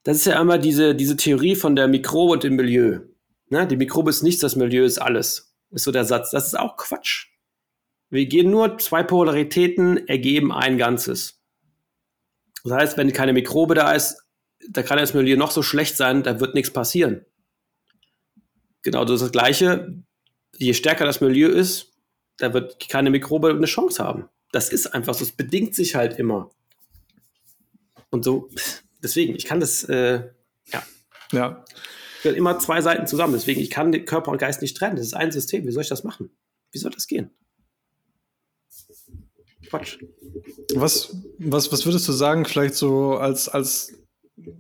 Das ist ja immer diese, diese Theorie von der Mikrobe und dem Milieu. Ne? Die Mikrobe ist nichts, das Milieu ist alles. Ist so der Satz. Das ist auch Quatsch. Wir gehen nur zwei Polaritäten, ergeben ein Ganzes. Das heißt, wenn keine Mikrobe da ist, da kann das Milieu noch so schlecht sein, da wird nichts passieren. Genau, das ist das Gleiche. Je stärker das Milieu ist, da wird keine Mikrobe eine Chance haben. Das ist einfach so. Es bedingt sich halt immer. Und so, deswegen, ich kann das, äh, ja. Ja. Immer zwei Seiten zusammen. Deswegen, ich kann den Körper und Geist nicht trennen. Das ist ein System. Wie soll ich das machen? Wie soll das gehen? Quatsch. Was, was, was würdest du sagen, vielleicht so als, als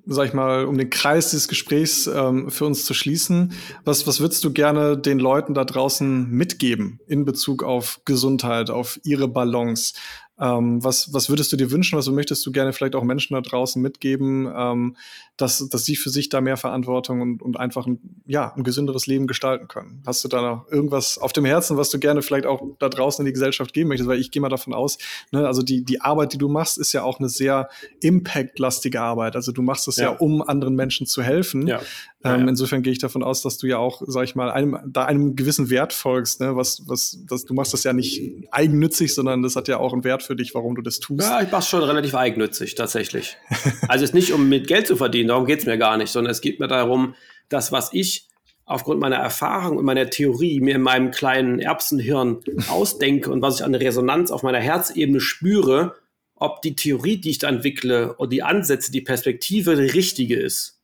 sag ich mal, um den Kreis des Gesprächs ähm, für uns zu schließen, was, was würdest du gerne den Leuten da draußen mitgeben in Bezug auf Gesundheit, auf ihre Balance? Ähm, was, was würdest du dir wünschen? Was möchtest du gerne vielleicht auch Menschen da draußen mitgeben, ähm, dass, dass sie für sich da mehr Verantwortung und, und einfach ein, ja, ein gesünderes Leben gestalten können? Hast du da noch irgendwas auf dem Herzen, was du gerne vielleicht auch da draußen in die Gesellschaft geben möchtest? Weil ich gehe mal davon aus, ne, also die, die Arbeit, die du machst, ist ja auch eine sehr impactlastige Arbeit. Also du machst es ja. ja, um anderen Menschen zu helfen. Ja. Ja, ähm, insofern gehe ich davon aus, dass du ja auch, sag ich mal, einem, da einem gewissen Wert folgst, ne? Was, was, das, du machst das ja nicht eigennützig, sondern das hat ja auch einen Wert für dich, warum du das tust. Ja, ich mach's schon relativ eigennützig, tatsächlich. also es ist nicht, um mit Geld zu verdienen, darum geht's mir gar nicht, sondern es geht mir darum, das, was ich aufgrund meiner Erfahrung und meiner Theorie mir in meinem kleinen Erbsenhirn ausdenke und was ich an Resonanz auf meiner Herzebene spüre, ob die Theorie, die ich da entwickle und die Ansätze, die Perspektive die richtige ist.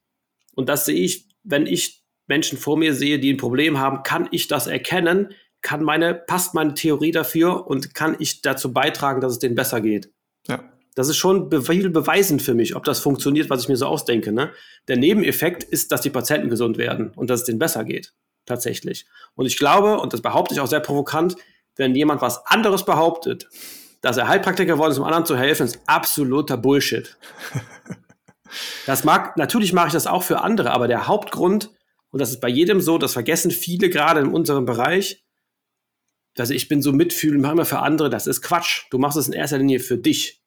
Und das sehe ich, wenn ich Menschen vor mir sehe, die ein Problem haben, kann ich das erkennen, kann meine, passt meine Theorie dafür und kann ich dazu beitragen, dass es denen besser geht. Ja. Das ist schon viel beweisend für mich, ob das funktioniert, was ich mir so ausdenke. Ne? Der Nebeneffekt ist, dass die Patienten gesund werden und dass es denen besser geht. Tatsächlich. Und ich glaube, und das behaupte ich auch sehr provokant, wenn jemand was anderes behauptet, dass er Heilpraktiker geworden ist, um anderen zu helfen, ist absoluter Bullshit. <laughs> Das mag, natürlich mache ich das auch für andere, aber der Hauptgrund, und das ist bei jedem so, das vergessen viele gerade in unserem Bereich, dass ich bin so mitfühlend, mache immer für andere, das ist Quatsch. Du machst es in erster Linie für dich.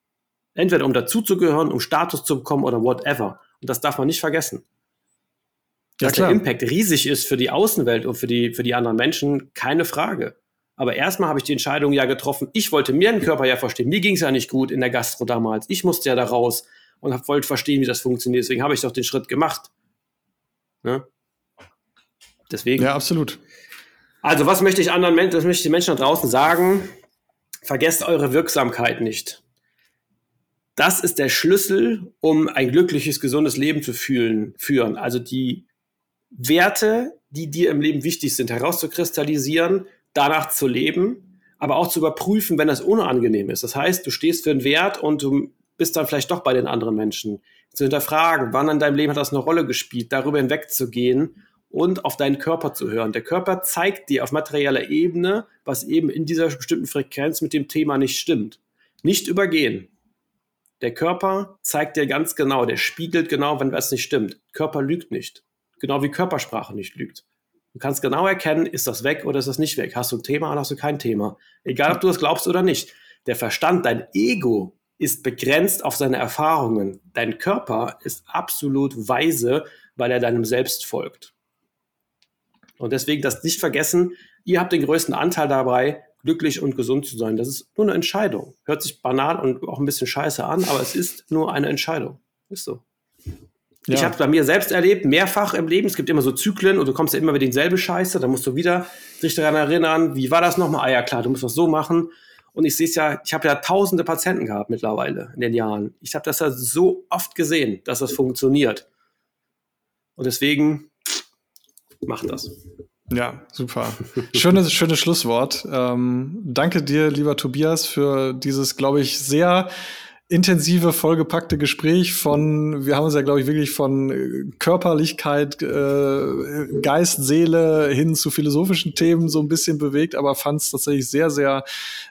Entweder um dazuzugehören, um Status zu bekommen oder whatever. Und das darf man nicht vergessen. Dass ja, der Impact riesig ist für die Außenwelt und für die, für die anderen Menschen, keine Frage. Aber erstmal habe ich die Entscheidung ja getroffen, ich wollte mir den Körper ja verstehen. Mir ging es ja nicht gut in der Gastro damals. Ich musste ja da raus und wollte verstehen, wie das funktioniert. Deswegen habe ich doch den Schritt gemacht. Ne? Deswegen. Ja, absolut. Also, was möchte ich anderen Menschen, das möchte ich den Menschen da draußen sagen? Vergesst eure Wirksamkeit nicht. Das ist der Schlüssel, um ein glückliches, gesundes Leben zu fühlen, führen. Also die Werte, die dir im Leben wichtig sind, herauszukristallisieren, danach zu leben, aber auch zu überprüfen, wenn das unangenehm ist. Das heißt, du stehst für einen Wert und du bist dann vielleicht doch bei den anderen Menschen. Zu hinterfragen, wann in deinem Leben hat das eine Rolle gespielt, darüber hinwegzugehen und auf deinen Körper zu hören. Der Körper zeigt dir auf materieller Ebene, was eben in dieser bestimmten Frequenz mit dem Thema nicht stimmt. Nicht übergehen. Der Körper zeigt dir ganz genau, der spiegelt genau, wenn was nicht stimmt. Körper lügt nicht. Genau wie Körpersprache nicht lügt. Du kannst genau erkennen, ist das weg oder ist das nicht weg? Hast du ein Thema oder hast du kein Thema? Egal, ob du das glaubst oder nicht. Der Verstand, dein Ego, ist begrenzt auf seine Erfahrungen. Dein Körper ist absolut weise, weil er deinem Selbst folgt. Und deswegen das nicht vergessen, ihr habt den größten Anteil dabei, glücklich und gesund zu sein. Das ist nur eine Entscheidung. Hört sich banal und auch ein bisschen scheiße an, aber es ist nur eine Entscheidung. Ist so. Ja. Ich habe es bei mir selbst erlebt, mehrfach im Leben. Es gibt immer so Zyklen und du kommst ja immer wieder in dieselbe Scheiße. Da musst du wieder dich daran erinnern, wie war das nochmal? Ah ja, klar, du musst das so machen. Und ich sehe es ja, ich habe ja tausende Patienten gehabt mittlerweile in den Jahren. Ich habe das ja so oft gesehen, dass das funktioniert. Und deswegen macht das. Ja, super. Schönes, schönes Schlusswort. Ähm, danke dir, lieber Tobias, für dieses, glaube ich, sehr intensive, vollgepackte Gespräch von, wir haben uns ja, glaube ich, wirklich von äh, Körperlichkeit, äh, Geist, Seele hin zu philosophischen Themen so ein bisschen bewegt, aber fand es tatsächlich sehr, sehr,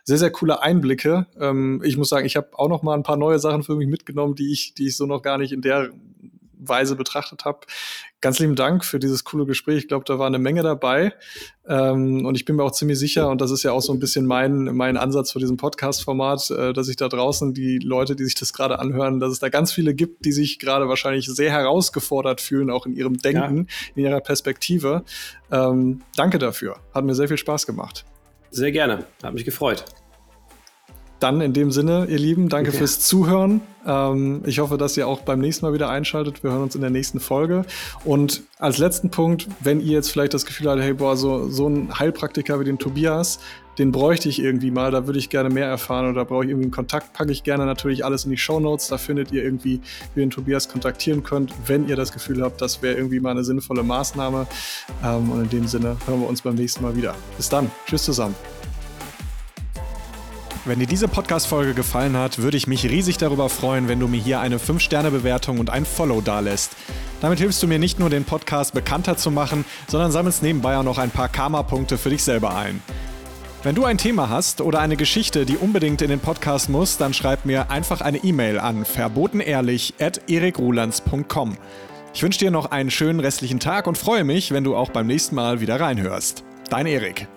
sehr, sehr coole Einblicke. Ähm, ich muss sagen, ich habe auch noch mal ein paar neue Sachen für mich mitgenommen, die ich, die ich so noch gar nicht in der Weise betrachtet habe. Ganz lieben Dank für dieses coole Gespräch. Ich glaube, da war eine Menge dabei. Ähm, und ich bin mir auch ziemlich sicher, und das ist ja auch so ein bisschen mein, mein Ansatz für diesen Podcast-Format, äh, dass ich da draußen die Leute, die sich das gerade anhören, dass es da ganz viele gibt, die sich gerade wahrscheinlich sehr herausgefordert fühlen, auch in ihrem Denken, ja. in ihrer Perspektive. Ähm, danke dafür. Hat mir sehr viel Spaß gemacht. Sehr gerne. Hat mich gefreut. Dann in dem Sinne, ihr Lieben, danke ja. fürs Zuhören. Ähm, ich hoffe, dass ihr auch beim nächsten Mal wieder einschaltet. Wir hören uns in der nächsten Folge. Und als letzten Punkt, wenn ihr jetzt vielleicht das Gefühl habt, hey, boah, so, so ein Heilpraktiker wie den Tobias, den bräuchte ich irgendwie mal, da würde ich gerne mehr erfahren oder brauche ich irgendwie einen Kontakt, packe ich gerne natürlich alles in die Show Notes. Da findet ihr irgendwie, wie ihr den Tobias kontaktieren könnt, wenn ihr das Gefühl habt, das wäre irgendwie mal eine sinnvolle Maßnahme. Ähm, und in dem Sinne hören wir uns beim nächsten Mal wieder. Bis dann. Tschüss zusammen. Wenn dir diese Podcast-Folge gefallen hat, würde ich mich riesig darüber freuen, wenn du mir hier eine 5-Sterne-Bewertung und ein Follow dalässt. Damit hilfst du mir nicht nur, den Podcast bekannter zu machen, sondern sammelst nebenbei auch noch ein paar Karma-Punkte für dich selber ein. Wenn du ein Thema hast oder eine Geschichte, die unbedingt in den Podcast muss, dann schreib mir einfach eine E-Mail an verbotenehrlich.erikrulands.com. Ich wünsche dir noch einen schönen restlichen Tag und freue mich, wenn du auch beim nächsten Mal wieder reinhörst. Dein Erik.